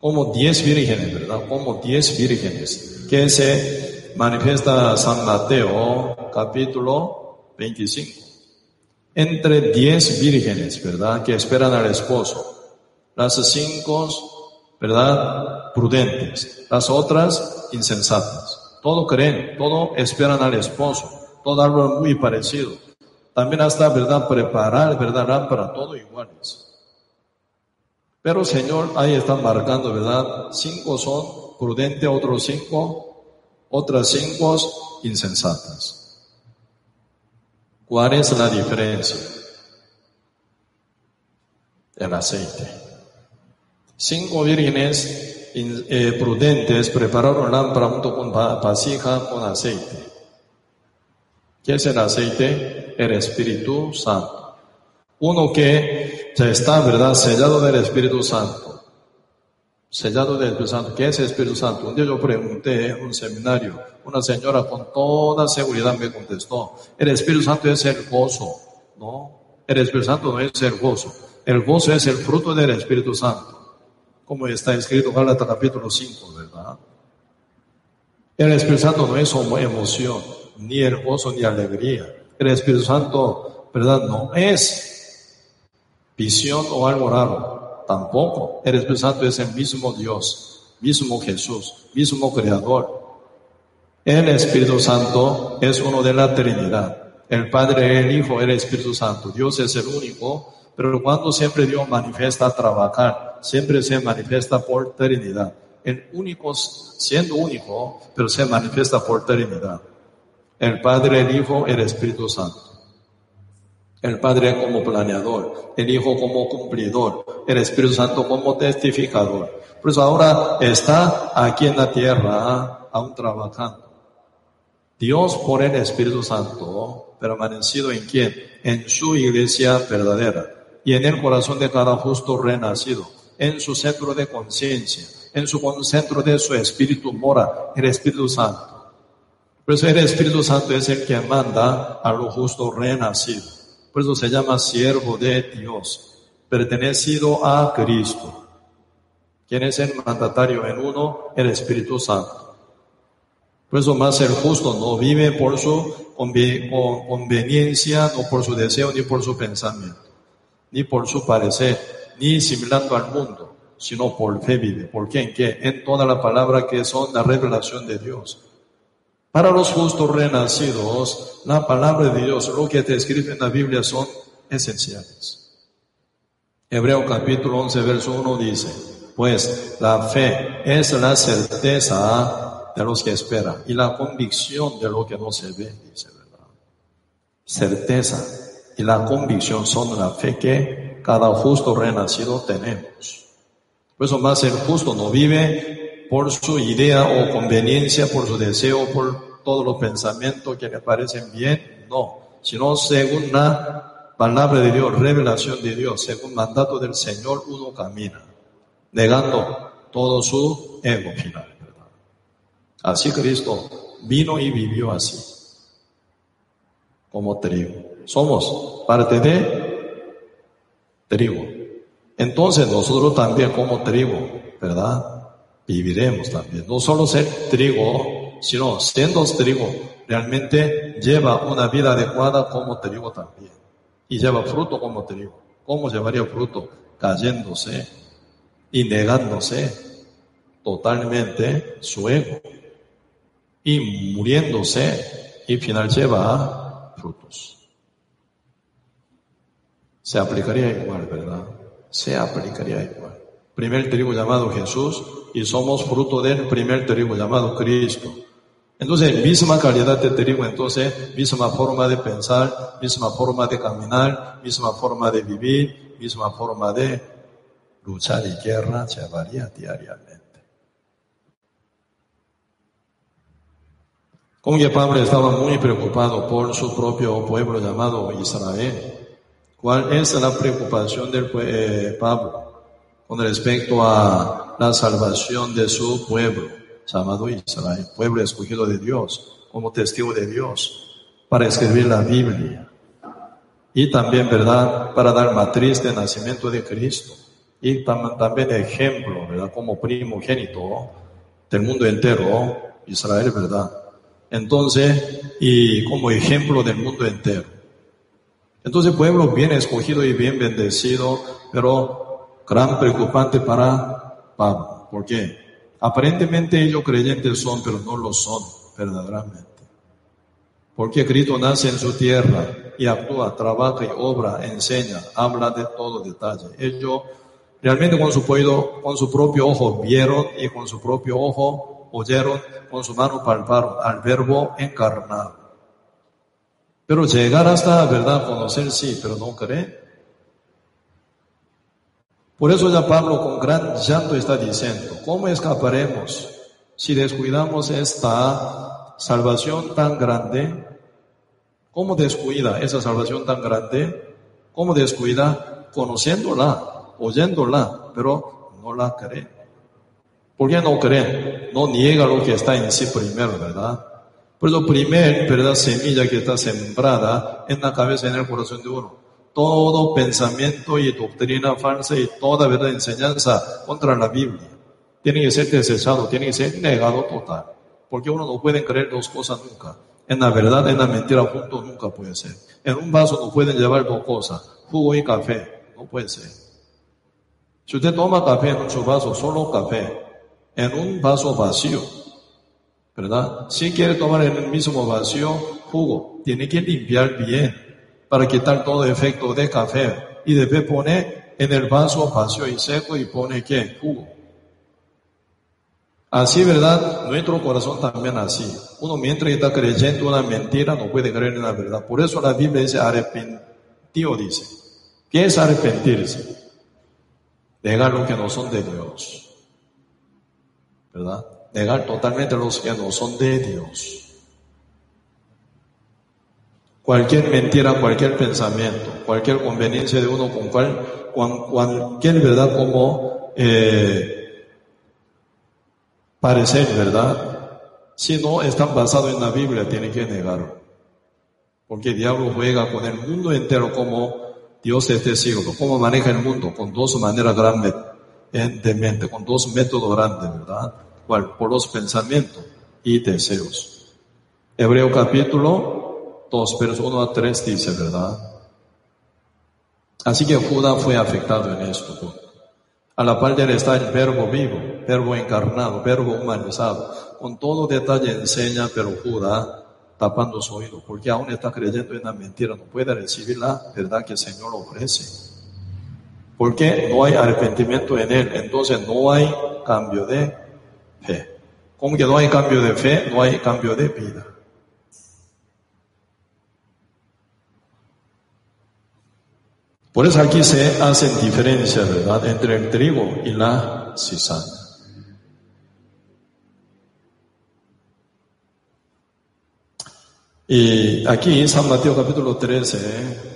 Como diez vírgenes, ¿verdad? Como diez vírgenes que se manifiesta San Mateo capítulo 25 entre diez vírgenes, ¿verdad? Que esperan al esposo. Las cinco, ¿verdad? Prudentes. Las otras, insensatas. Todo creen, todo esperan al esposo. Todo algo muy parecido. También hasta, ¿verdad? Preparar, ¿verdad? para todo iguales. Pero Señor, ahí están marcando, ¿verdad? Cinco son prudentes, otros cinco, otras cinco insensatas. ¿Cuál es la diferencia? El aceite. Cinco vírgenes eh, prudentes prepararon lámpara junto con vasija con aceite. ¿Qué es el aceite? El Espíritu Santo. Uno que ya está, ¿verdad?, sellado del Espíritu Santo sellado del Espíritu Santo. ¿Qué es el Espíritu Santo? Un día yo pregunté en un seminario, una señora con toda seguridad me contestó, el Espíritu Santo es el gozo. No, el Espíritu Santo no es el gozo. El gozo es el fruto del Espíritu Santo. Como está escrito en Gálatas capítulo 5, ¿verdad? El Espíritu Santo no es emoción, ni el gozo ni alegría. El Espíritu Santo, ¿verdad? No es visión o algo raro. Tampoco. El Espíritu Santo es el mismo Dios, mismo Jesús, mismo Creador. El Espíritu Santo es uno de la Trinidad. El Padre, el Hijo, el Espíritu Santo. Dios es el único, pero cuando siempre Dios manifiesta trabajar, siempre se manifiesta por Trinidad. El único, siendo único, pero se manifiesta por Trinidad. El Padre, el Hijo, el Espíritu Santo. El Padre como planeador, el Hijo como cumplidor, el Espíritu Santo como testificador. Por eso ahora está aquí en la tierra aún trabajando. Dios por el Espíritu Santo permanecido en quién? En su iglesia verdadera y en el corazón de cada justo renacido, en su centro de conciencia, en su centro de su espíritu mora el Espíritu Santo. Por eso el Espíritu Santo es el que manda a lo justo renacido. Por eso se llama siervo de Dios, pertenecido a Cristo. ¿Quién es el mandatario en uno? El Espíritu Santo. Por eso más el justo no vive por su conveniencia, no por su deseo, ni por su pensamiento, ni por su parecer, ni similando al mundo, sino por fe vive. ¿Por qué? ¿En? En toda la palabra que son la revelación de Dios. Para los justos renacidos, la palabra de Dios, lo que te escribe en la Biblia son esenciales. Hebreo capítulo 11, verso 1 dice, pues la fe es la certeza de los que esperan y la convicción de lo que no se ve, dice, ¿verdad? Certeza y la convicción son la fe que cada justo renacido tenemos. Por eso más el justo no vive por su idea o conveniencia, por su deseo, por todos los pensamientos que le parecen bien, no, sino según la palabra de Dios, revelación de Dios, según mandato del Señor, uno camina, negando todo su ego final. Así Cristo vino y vivió así, como trigo. Somos parte de trigo. Entonces nosotros también como trigo, ¿verdad? Viviremos también. No solo ser trigo, sino siendo trigo, realmente lleva una vida adecuada como trigo también. Y lleva fruto como trigo. ¿Cómo llevaría fruto? Cayéndose y negándose totalmente su ego y muriéndose y final lleva frutos. Se aplicaría igual, ¿verdad? Se aplicaría igual. Primer trigo llamado Jesús y somos fruto del primer trigo llamado Cristo. Entonces, misma calidad de trigo, entonces, misma forma de pensar, misma forma de caminar, misma forma de vivir, misma forma de luchar y guerra llevaría diariamente. Que Pablo estaba muy preocupado por su propio pueblo llamado Israel. ¿Cuál es la preocupación del eh, Pablo con respecto a la salvación de su pueblo llamado Israel, pueblo escogido de Dios, como testigo de Dios, para escribir la Biblia? Y también, ¿verdad?, para dar matriz de nacimiento de Cristo. Y también ejemplo, ¿verdad?, como primogénito del mundo entero, Israel, ¿verdad? Entonces, y como ejemplo del mundo entero. Entonces, pueblo bien escogido y bien bendecido, pero gran preocupante para Pablo. ¿Por qué? Aparentemente ellos creyentes son, pero no lo son verdaderamente. Porque Cristo nace en su tierra y actúa, trabaja y obra, enseña, habla de todo detalle. Ellos realmente con su, con su propio ojo vieron y con su propio ojo oyeron, con su mano palparon al verbo encarnado. Pero llegar hasta la verdad, conocer sí, pero no creer. Por eso ya Pablo con gran llanto está diciendo, ¿cómo escaparemos si descuidamos esta salvación tan grande? ¿Cómo descuida esa salvación tan grande? ¿Cómo descuida conociéndola, oyéndola, pero no la cree? ¿Por qué no cree? No niega lo que está en sí primero, ¿verdad? Pues lo primer, ¿verdad? Semilla que está sembrada en la cabeza, en el corazón de uno. Todo pensamiento y doctrina falsa y toda verdad enseñanza contra la Biblia tiene que ser desechado, tiene que ser negado total. Porque uno no puede creer dos cosas nunca. En la verdad, en la mentira juntos nunca puede ser. En un vaso no pueden llevar dos cosas, jugo y café. No puede ser. Si usted toma café en su vaso, solo café, en un vaso vacío, ¿verdad? Si quiere tomar en el mismo vacío jugo, tiene que limpiar bien para quitar todo efecto de café y después pone en el vaso vacío y seco y pone qué? Jugo. Así, ¿verdad? Nuestro corazón también así. Uno mientras está creyendo una mentira no puede creer en la verdad. Por eso la Biblia dice arrepentido, dice. ¿Qué es arrepentirse? Dejar lo que no son de Dios. ¿Verdad? Negar totalmente los que no son de Dios. Cualquier mentira, cualquier pensamiento, cualquier conveniencia de uno con cual, cualquier verdad como eh, parecer, ¿verdad? Si no están basados en la Biblia, tiene que negarlo. Porque el diablo juega con el mundo entero como Dios este siglo. ¿Cómo maneja el mundo? Con dos maneras grandes de mente, con dos métodos grandes, ¿verdad? ¿Cuál? Por los pensamientos y deseos. Hebreo capítulo 2, versos 1 a 3 dice, ¿verdad? Así que Judá fue afectado en esto. A la par de él está el verbo vivo, verbo encarnado, verbo humanizado. Con todo detalle enseña, pero Judá tapando su oído, porque aún está creyendo en la mentira, no puede recibir la verdad que el Señor ofrece porque no hay arrepentimiento en él, entonces no hay cambio de fe. Como que no hay cambio de fe, no hay cambio de vida. Por eso aquí se hacen diferencias, ¿verdad?, entre el trigo y la cizaña. Y aquí San Mateo capítulo 13,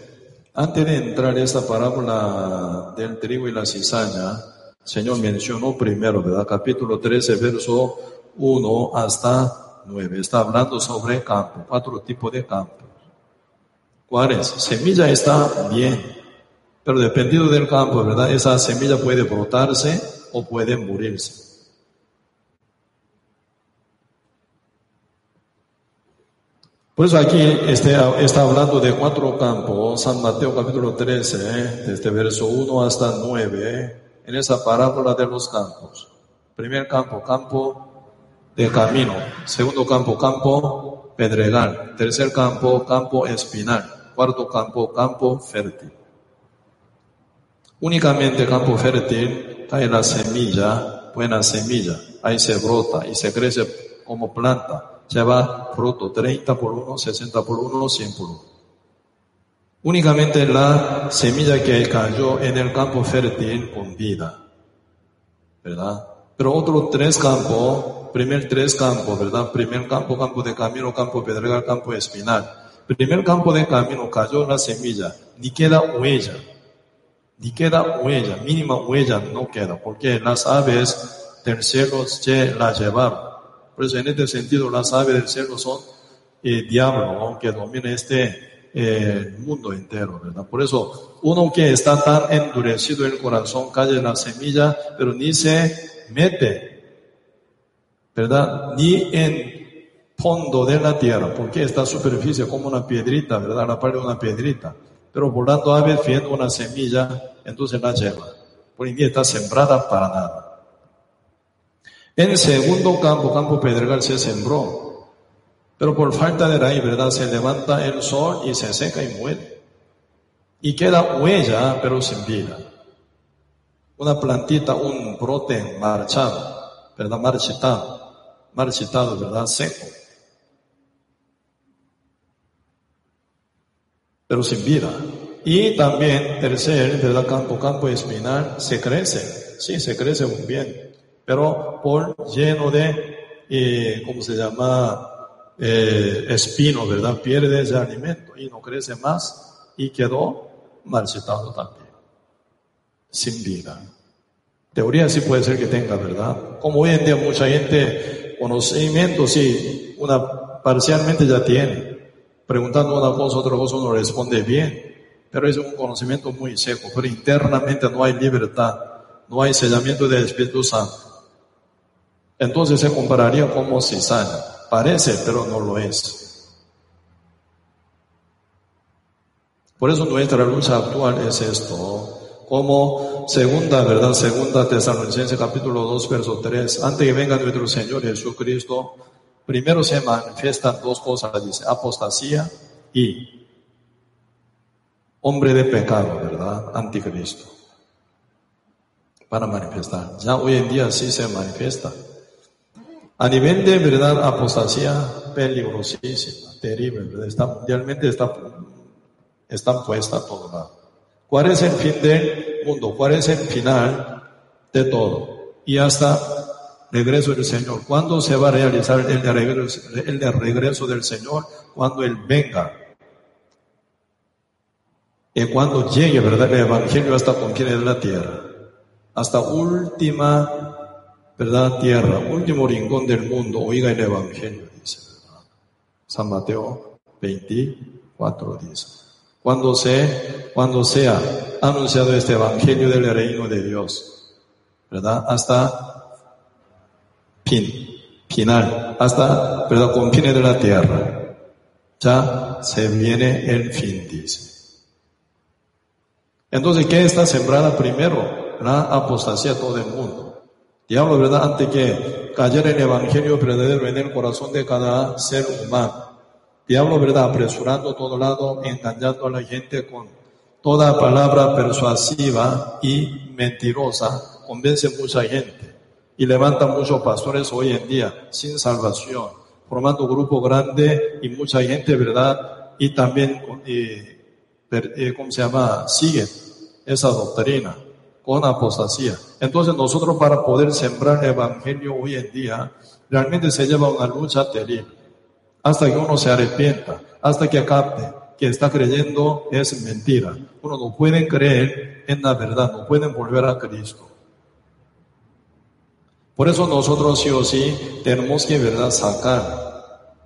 antes de entrar esta parábola del trigo y la cizaña, el Señor mencionó primero, ¿verdad? Capítulo 13, verso 1 hasta 9. Está hablando sobre campo, cuatro tipos de campos. ¿Cuáles? Semilla está bien, pero dependiendo del campo, ¿verdad? Esa semilla puede brotarse o puede morirse. Por eso aquí este, está hablando de cuatro campos, San Mateo capítulo 13, desde verso 1 hasta 9, en esa parábola de los campos. Primer campo, campo de camino. Segundo campo, campo pedregal. Tercer campo, campo espinal. Cuarto campo, campo fértil. Únicamente campo fértil cae la semilla, buena semilla. Ahí se brota y se crece como planta lleva fruto 30 por 1, 60 por 1, 100 por 1. Únicamente la semilla que cayó en el campo fértil con vida, ¿verdad? Pero otros tres campos, primer tres campos, ¿verdad? Primer campo, campo de camino, campo pedregal, campo espinal. Primer campo de camino cayó la semilla, ni queda huella, ni queda huella, mínima huella no queda, porque las aves cielo se la llevaron. Por eso en este sentido las aves del cielo son el diablo que domina este eh, mundo entero, ¿verdad? Por eso uno que está tan endurecido en el corazón cae en la semilla, pero ni se mete, ¿verdad? Ni en fondo de la tierra, porque esta superficie como una piedrita, ¿verdad? La parte de una piedrita. Pero por tanto, aves viendo una semilla, entonces la lleva. Por ni está sembrada para nada. En segundo campo, campo pedregal, se sembró. Pero por falta de raíz, ¿verdad? Se levanta el sol y se seca y muere. Y queda huella, pero sin vida. Una plantita, un brote marchado, ¿verdad? Marchitado. Marchitado, ¿verdad? Seco. Pero sin vida. Y también, tercer, ¿verdad? Campo, campo espinal, se crece. Sí, se crece muy bien pero por lleno de, eh, ¿cómo se llama? Eh, espino, ¿verdad? Pierde ese alimento y no crece más y quedó marchitado también, sin vida. Teoría sí puede ser que tenga, ¿verdad? Como hoy en día mucha gente, conocimiento sí, una parcialmente ya tiene. Preguntando una cosa, otra cosa uno responde bien, pero es un conocimiento muy seco, pero internamente no hay libertad, no hay sellamiento del Espíritu Santo. Entonces se compararía como cizaña. Parece, pero no lo es. Por eso nuestra lucha actual es esto. Como segunda, ¿verdad? Segunda Tesalonicense capítulo 2, verso 3. Antes que venga nuestro Señor Jesucristo, primero se manifiestan dos cosas, dice, apostasía y hombre de pecado, ¿verdad? Anticristo. Para manifestar. Ya hoy en día sí se manifiesta. A nivel de verdad, apostasía peligrosísima, terrible. Está, mundialmente está, están puesta a. ¿Cuál es el fin del mundo? ¿Cuál es el final de todo? Y hasta regreso del Señor. ¿Cuándo se va a realizar el de regreso, el regreso del Señor? Cuando Él venga. Y cuando llegue, ¿verdad? El Evangelio hasta con quien de la tierra. Hasta última ¿verdad? Tierra, último rincón del mundo, oiga el Evangelio, dice, San Mateo 24 dice. Cuando, se, cuando sea anunciado este Evangelio del reino de Dios, ¿verdad? Hasta fin, final, hasta, ¿verdad? Con fines de la tierra. Ya se viene el fin, dice. Entonces, ¿qué está sembrada primero? La apostasía todo el mundo. Diablo, ¿verdad? Antes que cayera el Evangelio verdadero en el corazón de cada ser humano. Diablo, ¿verdad? Apresurando todo lado, engañando a la gente con toda palabra persuasiva y mentirosa, convence mucha gente y levanta muchos pastores hoy en día sin salvación, formando grupo grande y mucha gente, ¿verdad? Y también, eh, eh, ¿cómo se llama? Sigue esa doctrina con apostasía. Entonces nosotros para poder sembrar el evangelio hoy en día, realmente se lleva una lucha terrible. Hasta que uno se arrepienta, hasta que capte que está creyendo es mentira. Uno no puede creer en la verdad, no pueden volver a Cristo. Por eso nosotros sí o sí tenemos que verdad sacar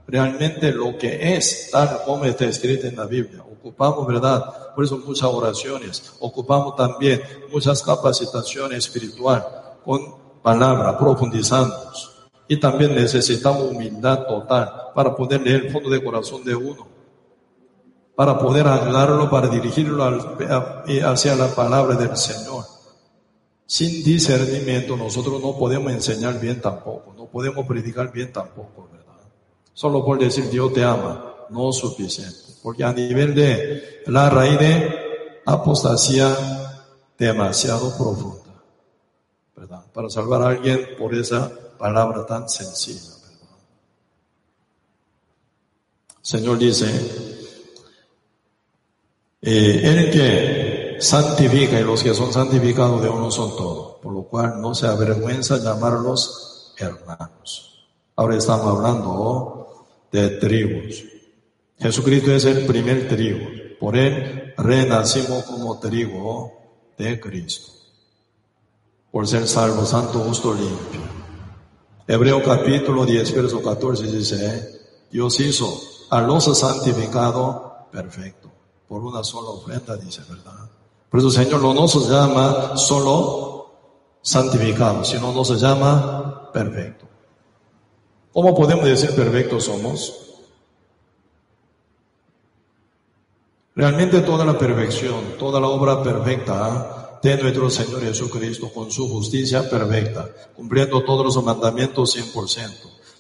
realmente lo que es tal como está escrito en la Biblia. Ocupamos, ¿verdad? Por eso muchas oraciones. Ocupamos también muchas capacitaciones espiritual con palabra, profundizando. Y también necesitamos humildad total para poder leer el fondo de corazón de uno. Para poder ayudarlo, para dirigirlo hacia la palabra del Señor. Sin discernimiento nosotros no podemos enseñar bien tampoco, no podemos predicar bien tampoco, ¿verdad? Solo por decir Dios te ama, no es suficiente. Porque a nivel de la raíz de apostasía demasiado profunda, ¿verdad? Para salvar a alguien por esa palabra tan sencilla. Señor dice, eh, el que santifica y los que son santificados de uno son todos, por lo cual no se avergüenza llamarlos hermanos. Ahora estamos hablando de tribus. Jesucristo es el primer trigo. Por él renacimos como trigo de Cristo. Por ser salvo, santo, justo, limpio. Hebreo capítulo 10, verso 14 dice, Dios hizo a los santificados perfecto. Por una sola ofrenda, dice, ¿verdad? Por eso Señor no nos llama solo santificado, sino nos llama perfecto. ¿Cómo podemos decir perfectos somos? Realmente toda la perfección, toda la obra perfecta de nuestro Señor Jesucristo con su justicia perfecta, cumpliendo todos los mandamientos 100%,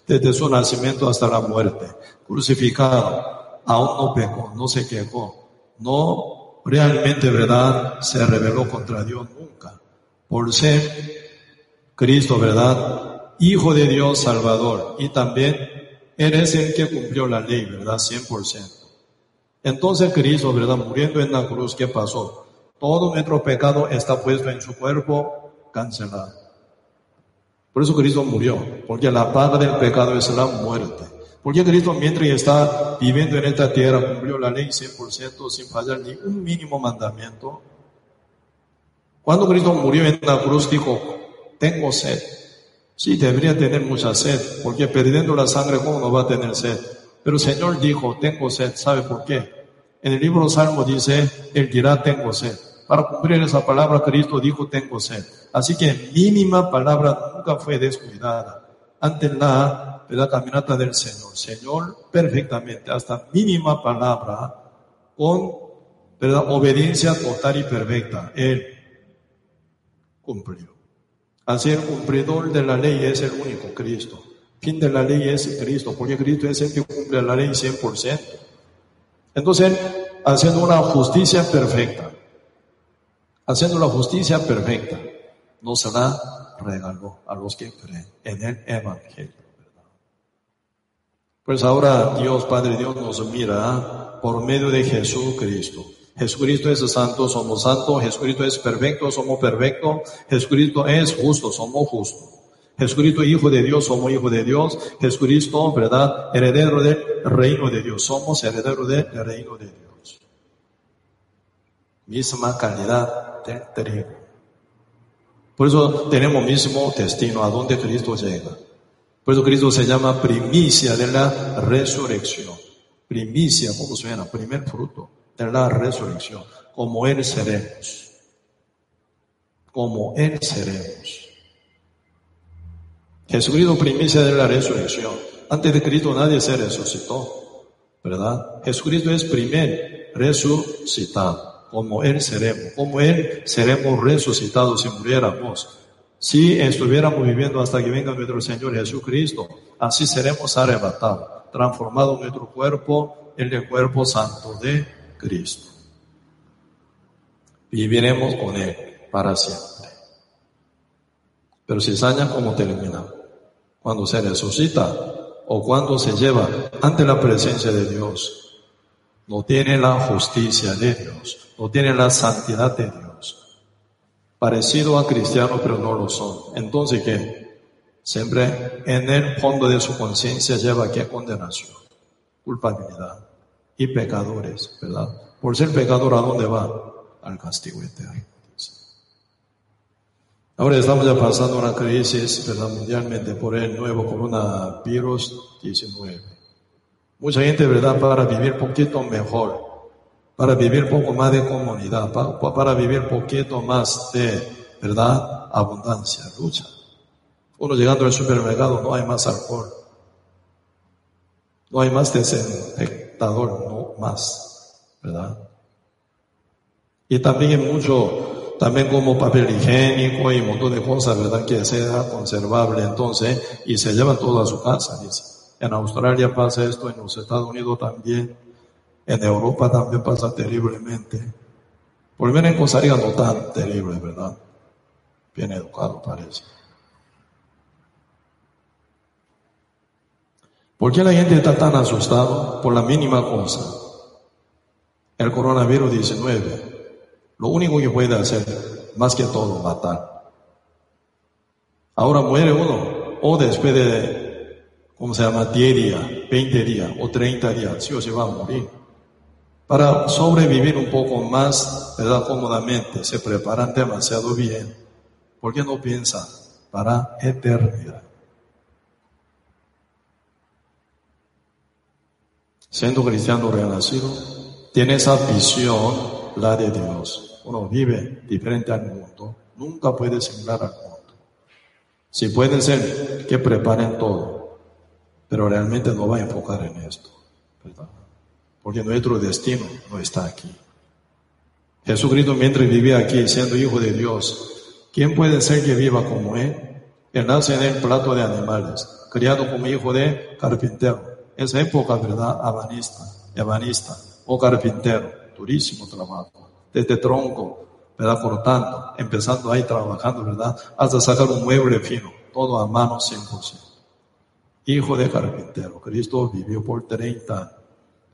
desde su nacimiento hasta la muerte, crucificado, aún no pecó, no se quejó, no realmente, ¿verdad?, se rebeló contra Dios nunca, por ser Cristo, ¿verdad?, Hijo de Dios Salvador. Y también eres el que cumplió la ley, ¿verdad? 100%. Entonces Cristo, ¿verdad? Muriendo en la cruz, ¿qué pasó? Todo nuestro pecado está puesto en su cuerpo, cancelado. Por eso Cristo murió, porque la paga del pecado es la muerte. Porque Cristo mientras está viviendo en esta tierra cumplió la ley 100% sin fallar ni un mínimo mandamiento. Cuando Cristo murió en la cruz dijo, tengo sed. Sí, debería tener mucha sed, porque perdiendo la sangre, ¿cómo no va a tener sed? Pero el Señor dijo, tengo sed, ¿sabe por qué? En el libro Salmo dice, Él dirá, tengo sed. Para cumplir esa palabra, Cristo dijo, tengo sed. Así que mínima palabra nunca fue descuidada ante la, la caminata del Señor. Señor, perfectamente, hasta mínima palabra, con ¿verdad? obediencia total y perfecta. Él cumplió. Así el cumplidor de la ley es el único Cristo. Fin de la ley es Cristo, porque Cristo es el que cumple la ley 100%. Entonces, haciendo una justicia perfecta, haciendo la justicia perfecta, nos la regaló a los que creen en el Evangelio. Pues ahora Dios, Padre Dios, nos mira por medio de Jesucristo. Jesucristo es santo, somos santos. Jesucristo es perfecto, somos perfectos. Jesucristo es justo, somos justos. Jesucristo, Hijo de Dios, somos Hijo de Dios. Jesucristo, ¿verdad? Heredero del reino de Dios. Somos herederos del reino de Dios. Misma calidad de trigo. Por eso tenemos mismo destino a donde Cristo llega. Por eso Cristo se llama primicia de la resurrección. Primicia, ¿cómo suena? Primer fruto de la resurrección, como Él seremos. Como Él seremos. Jesucristo primicia de la resurrección. Antes de Cristo nadie se resucitó, ¿verdad? Jesucristo es primer resucitado, como Él seremos, como Él seremos resucitados si muriéramos. Si estuviéramos viviendo hasta que venga nuestro Señor Jesucristo, así seremos arrebatados, transformado nuestro cuerpo en el cuerpo santo de Cristo. Viviremos con Él para siempre. Pero si cizaña, ¿cómo termina? Cuando se resucita o cuando se lleva ante la presencia de Dios. No tiene la justicia de Dios, no tiene la santidad de Dios, parecido a cristianos, pero no lo son. Entonces, ¿qué? Siempre en el fondo de su conciencia lleva qué condenación, culpabilidad y pecadores, ¿verdad? Por ser pecador, ¿a dónde va? Al castigo eterno. Ahora estamos ya pasando una crisis ¿verdad? mundialmente por el nuevo coronavirus 19. Mucha gente, ¿verdad?, para vivir poquito mejor, para vivir poco más de comunidad, para, para vivir poquito más de, ¿verdad?, abundancia, lucha. Uno llegando al supermercado no hay más alcohol, no hay más desinfectador, no más, ¿verdad? Y también mucho también como papel higiénico y un montón de cosas, ¿verdad? Que sea conservable entonces y se lleva todo a su casa, dice. En Australia pasa esto, en los Estados Unidos también, en Europa también pasa terriblemente. Por lo menos en Costa Rica no tan terrible, ¿verdad? Bien educado parece. ¿Por qué la gente está tan asustada por la mínima cosa? El coronavirus 19 lo único que puede hacer, más que todo, matar. Ahora muere uno, o después de, ¿cómo se llama? 10 días, 20 días o 30 días, sí o se va a morir. Para sobrevivir un poco más, ¿verdad? Cómodamente, se preparan demasiado bien. ¿Por qué no piensan para eternidad? Siendo cristiano renacido, tiene esa visión, la de Dios uno vive diferente al mundo, nunca puede similar al mundo. Si puede ser que preparen todo, pero realmente no va a enfocar en esto, ¿verdad? Porque nuestro destino no está aquí. Jesucristo mientras vivía aquí siendo hijo de Dios, ¿quién puede ser que viva como Él? Él nace en el plato de animales, criado como hijo de carpintero. Esa época, ¿verdad? Abanista, ebanista o carpintero, durísimo trabajo desde tronco, ¿verdad? Cortando, empezando ahí trabajando, ¿verdad? Hasta sacar un mueble fino, todo a mano 100%. Hijo de carpintero, Cristo vivió por 30 años,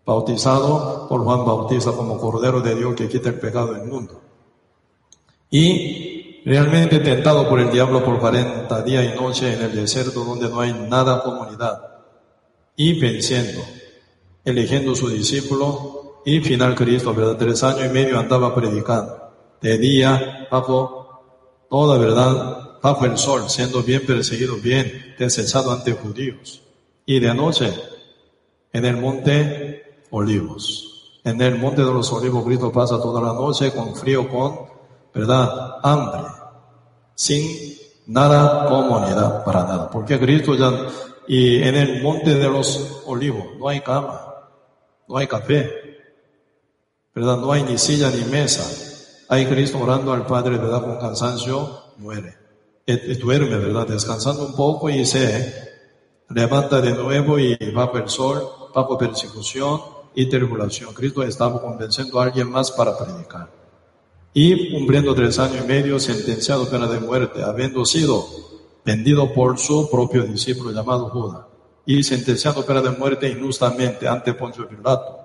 bautizado por Juan Bautista como Cordero de Dios que quita el pecado del mundo. Y realmente tentado por el diablo por 40 días y noches en el desierto donde no hay nada comunidad. Y venciendo, eligiendo su discípulo y final Cristo, ¿verdad? Tres años y medio andaba predicando. De día, bajo toda verdad, bajo el sol, siendo bien perseguido, bien desechado ante judíos. Y de noche, en el monte Olivos. En el monte de los Olivos, Cristo pasa toda la noche con frío, con, ¿verdad? Hambre. Sin nada comunidad, para nada. Porque Cristo ya, y en el monte de los Olivos no hay cama, no hay café, ¿verdad? No hay ni silla ni mesa. Hay Cristo orando al Padre, ¿verdad? Con cansancio, muere. Y, duerme, ¿verdad? Descansando un poco y se levanta de nuevo y bajo el sol, bajo persecución y tribulación. Cristo estaba convenciendo a alguien más para predicar. Y cumpliendo tres años y medio, sentenciado pena de muerte, habiendo sido vendido por su propio discípulo llamado Judas, y sentenciado a pena de muerte injustamente ante Poncio Pilato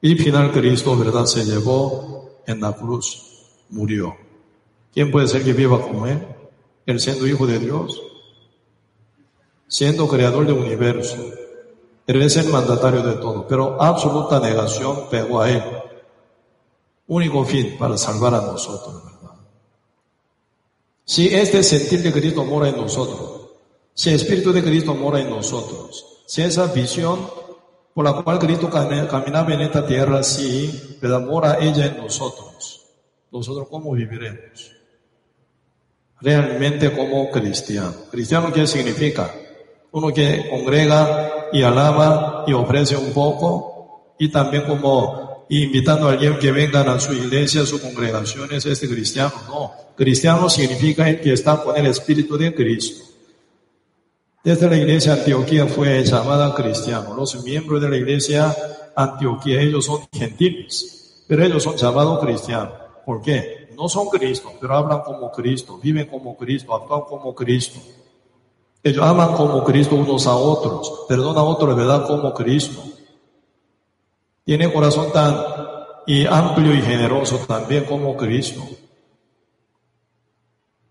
y final Cristo, ¿verdad? Se llevó en la cruz, murió. ¿Quién puede ser que viva como Él? Él siendo hijo de Dios, siendo creador del universo. Él es el mandatario de todo, pero absoluta negación pegó a Él. Único fin para salvar a nosotros. Si este sentir de Cristo mora en nosotros, si el Espíritu de Cristo mora en nosotros, si esa visión por la cual Cristo caminaba en esta tierra, si le mora ella en nosotros, nosotros cómo viviremos? Realmente como cristiano. ¿Cristiano qué significa? Uno que congrega y alaba y ofrece un poco y también como invitando a alguien que venga a su iglesia, a su congregación, es este cristiano. No, cristiano significa el que está con el Espíritu de Cristo. Desde la iglesia Antioquía fue llamada cristiano. Los miembros de la iglesia Antioquía, ellos son gentiles, pero ellos son llamados cristianos. ¿Por qué? No son Cristo, pero hablan como Cristo, viven como Cristo, actúan como Cristo. Ellos aman como Cristo unos a otros, perdonan a otros, ¿verdad? Como Cristo. Tiene corazón tan y amplio y generoso también como Cristo.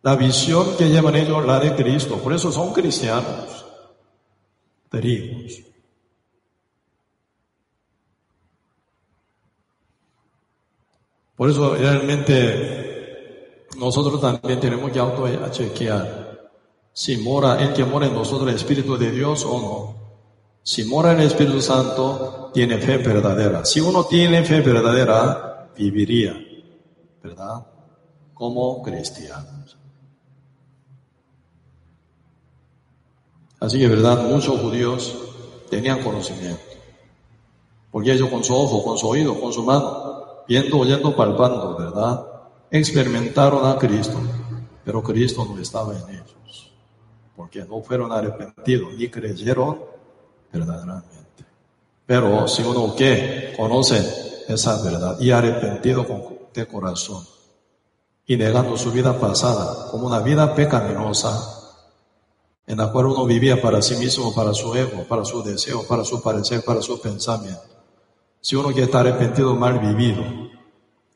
La visión que llevan ellos, la de Cristo. Por eso son cristianos. Trigos. Por eso realmente nosotros también tenemos que auto-chequear si mora el que mora en nosotros el Espíritu de Dios o no. Si mora el Espíritu Santo, tiene fe verdadera. Si uno tiene fe verdadera, viviría, ¿verdad? Como cristianos. Así que, ¿verdad? Muchos judíos tenían conocimiento. Porque ellos con su ojo, con su oído, con su mano, viendo, oyendo, palpando, ¿verdad? Experimentaron a Cristo. Pero Cristo no estaba en ellos. Porque no fueron arrepentidos ni creyeron verdaderamente. Pero si uno que conoce esa verdad y arrepentido de corazón y negando su vida pasada como una vida pecaminosa, en la cual uno vivía para sí mismo, para su ego, para su deseo, para su parecer, para su pensamiento. Si uno que está arrepentido, mal vivido,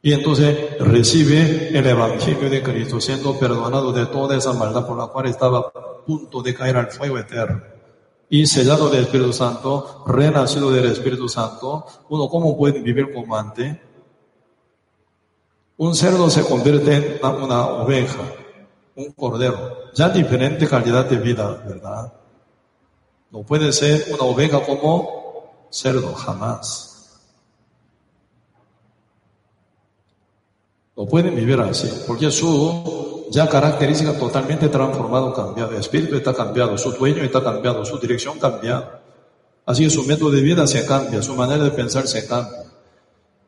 y entonces recibe el Evangelio de Cristo, siendo perdonado de toda esa maldad por la cual estaba a punto de caer al fuego eterno. Y sellado del Espíritu Santo, renacido del Espíritu Santo, uno cómo puede vivir como antes. Un cerdo se convierte en una oveja, un cordero, ya diferente calidad de vida, ¿verdad? No puede ser una oveja como cerdo, jamás. No pueden vivir así, porque su ya característica totalmente transformado, cambiado, el espíritu está cambiado, su dueño está cambiado, su dirección cambiada. Así que su método de vida se cambia, su manera de pensar se cambia.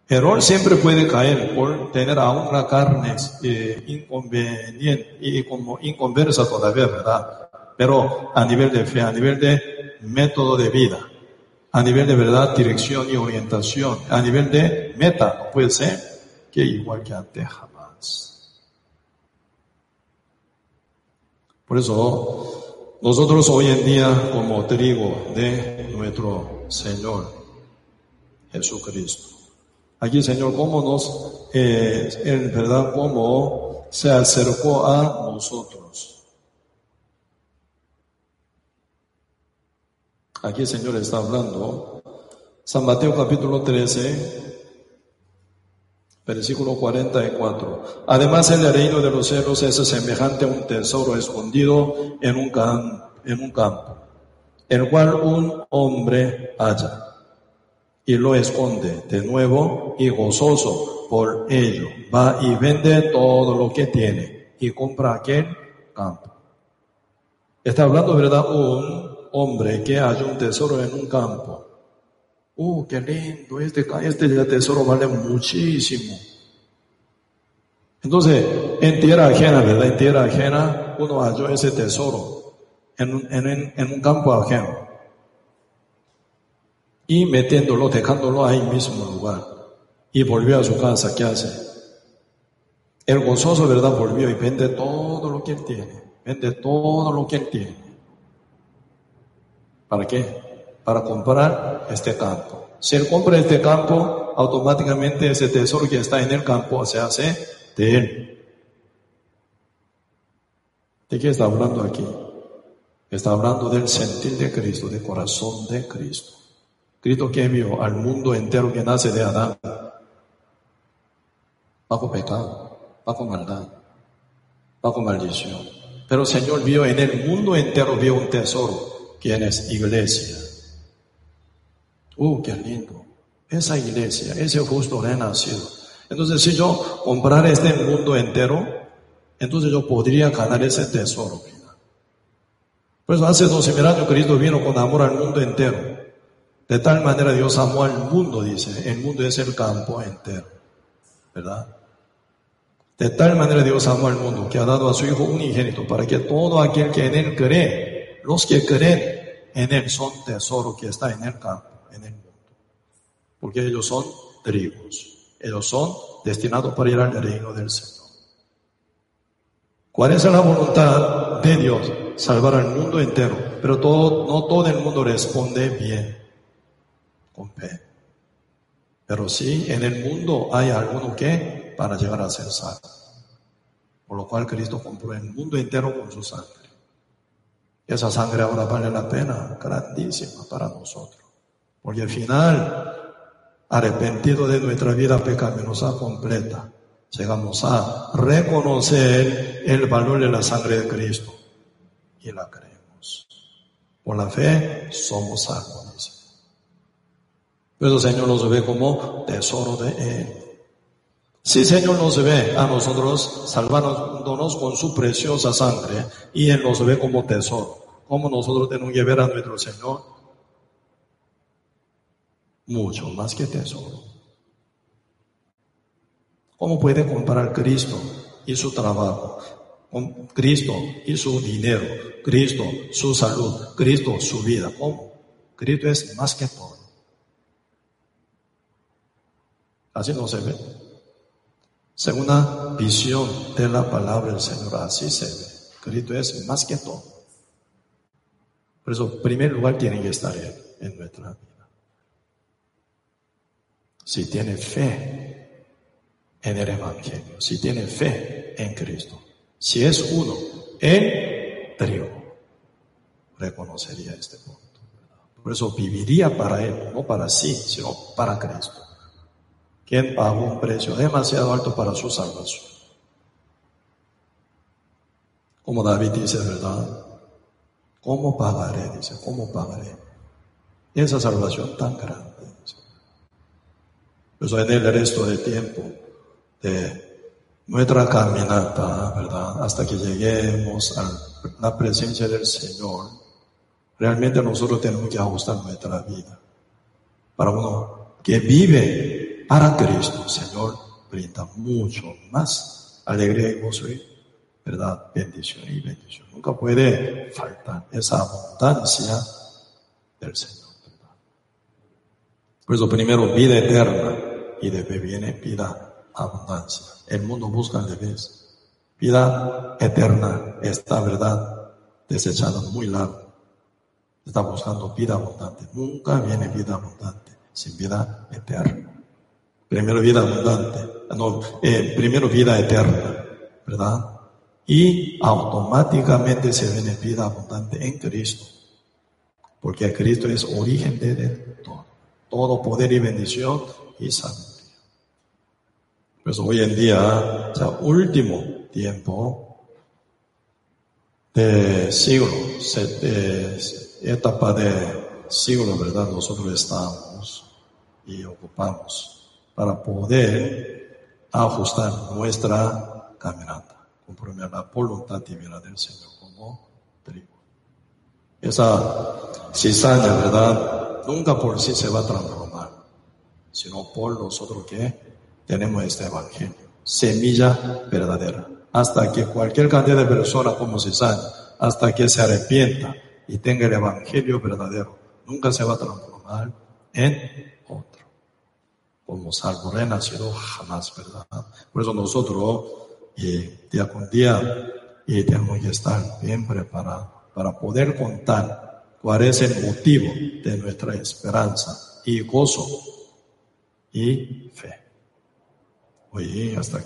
Error siempre puede caer por tener aún la carne eh, inconveniente y como inconversa todavía, ¿verdad? Pero a nivel de fe, a nivel de método de vida, a nivel de verdad, dirección y orientación, a nivel de meta, puede ser que igual que antes jamás. Por eso, nosotros hoy en día, como trigo de nuestro Señor Jesucristo, Aquí, Señor, cómo nos, eh, en verdad, cómo se acercó a nosotros. Aquí el Señor está hablando. San Mateo capítulo 13, versículo 44. Además, el reino de los cielos es semejante a un tesoro escondido en un, en un campo, el cual un hombre halla y lo esconde de nuevo y gozoso por ello. Va y vende todo lo que tiene y compra aquel campo. Está hablando, ¿verdad? Un hombre que haya un tesoro en un campo. ¡Uh, qué lindo! Este, este tesoro vale muchísimo. Entonces, en tierra ajena, ¿verdad? En tierra ajena, uno halló ese tesoro en, en, en un campo ajeno y metiéndolo, dejándolo ahí mismo lugar. Y volvió a su casa, ¿qué hace? El gozoso, ¿verdad? Volvió y vende todo lo que él tiene. Vende todo lo que él tiene. ¿Para qué? Para comprar este campo. Si él compra este campo, automáticamente ese tesoro que está en el campo se hace de él. ¿De qué está hablando aquí? Está hablando del sentir de Cristo, del corazón de Cristo. Cristo que vio al mundo entero que nace de Adán bajo pecado, bajo maldad, bajo maldición. Pero el Señor vio en el mundo entero, vio un tesoro, quien es iglesia. ¡Uh, qué lindo! Esa iglesia, ese justo renacido. Entonces, si yo comprara este mundo entero, entonces yo podría ganar ese tesoro. Por eso hace 12 mil años Cristo vino con amor al mundo entero. De tal manera Dios amó al mundo, dice. El mundo es el campo entero. ¿Verdad? De tal manera Dios amó al mundo que ha dado a su Hijo unigénito para que todo aquel que en Él cree, los que creen en Él son tesoro que está en el campo, en el mundo. Porque ellos son tribus. Ellos son destinados para ir al reino del Señor. ¿Cuál es la voluntad de Dios? Salvar al mundo entero. Pero todo, no todo el mundo responde bien con fe. Pero sí, en el mundo hay alguno que para llegar a ser salvo. por lo cual Cristo compró el mundo entero con su sangre. Esa sangre ahora vale la pena, grandísima para nosotros. Porque al final, arrepentido de nuestra vida pecaminosa completa, llegamos a reconocer el valor de la sangre de Cristo y la creemos. Por la fe somos salvos. Pero el Señor nos ve como tesoro de Él. Si Señor nos ve a nosotros salvándonos con su preciosa sangre y Él nos ve como tesoro, ¿cómo nosotros tenemos que ver a nuestro Señor? Mucho más que tesoro. ¿Cómo puede comparar Cristo y su trabajo? Con Cristo y su dinero, Cristo su salud, Cristo su vida. ¿Cómo? Cristo es más que todo. Así no se ve. Segunda visión de la palabra del Señor, así se ve. Cristo es más que todo. Por eso, en primer lugar, tiene que estar en nuestra vida. Si tiene fe en el Evangelio, si tiene fe en Cristo, si es uno en trío, reconocería este punto. Por eso viviría para Él, no para sí, sino para Cristo quien pagó un precio demasiado alto para su salvación. Como David dice, ¿verdad? ¿Cómo pagaré? Dice, ¿cómo pagaré? Esa salvación tan grande. Pues en el resto de tiempo de nuestra caminata, ¿verdad? Hasta que lleguemos a la presencia del Señor, realmente nosotros tenemos que ajustar nuestra vida. Para uno que vive para Cristo, Señor, brinda mucho más alegría y gozo y, ¿verdad? Bendición y bendición. Nunca puede faltar esa abundancia del Señor. Por eso primero vida eterna y después viene vida abundancia. El mundo busca al revés. Vida eterna, esta verdad desechada muy largo. Está buscando vida abundante. Nunca viene vida abundante sin vida eterna. Primero vida abundante, no, eh, primero vida eterna, ¿verdad? Y automáticamente se viene vida abundante en Cristo. Porque Cristo es origen de todo. Todo poder y bendición y sabiduría. Pues hoy en día, sea, último tiempo de siglo, de etapa de siglo, ¿verdad? Nosotros estamos y ocupamos para poder ajustar nuestra caminata conforme la voluntad divina del Señor como trigo. Esa cizaña, ¿verdad? Nunca por sí se va a transformar, sino por nosotros que tenemos este evangelio. Semilla verdadera. Hasta que cualquier cantidad de personas como cizaña, hasta que se arrepienta y tenga el evangelio verdadero, nunca se va a transformar en otro como salvo renacido jamás, ¿verdad? Por eso nosotros, eh, día con día, y tenemos que estar bien preparados para poder contar cuál es el motivo de nuestra esperanza y gozo y fe. Oye, hasta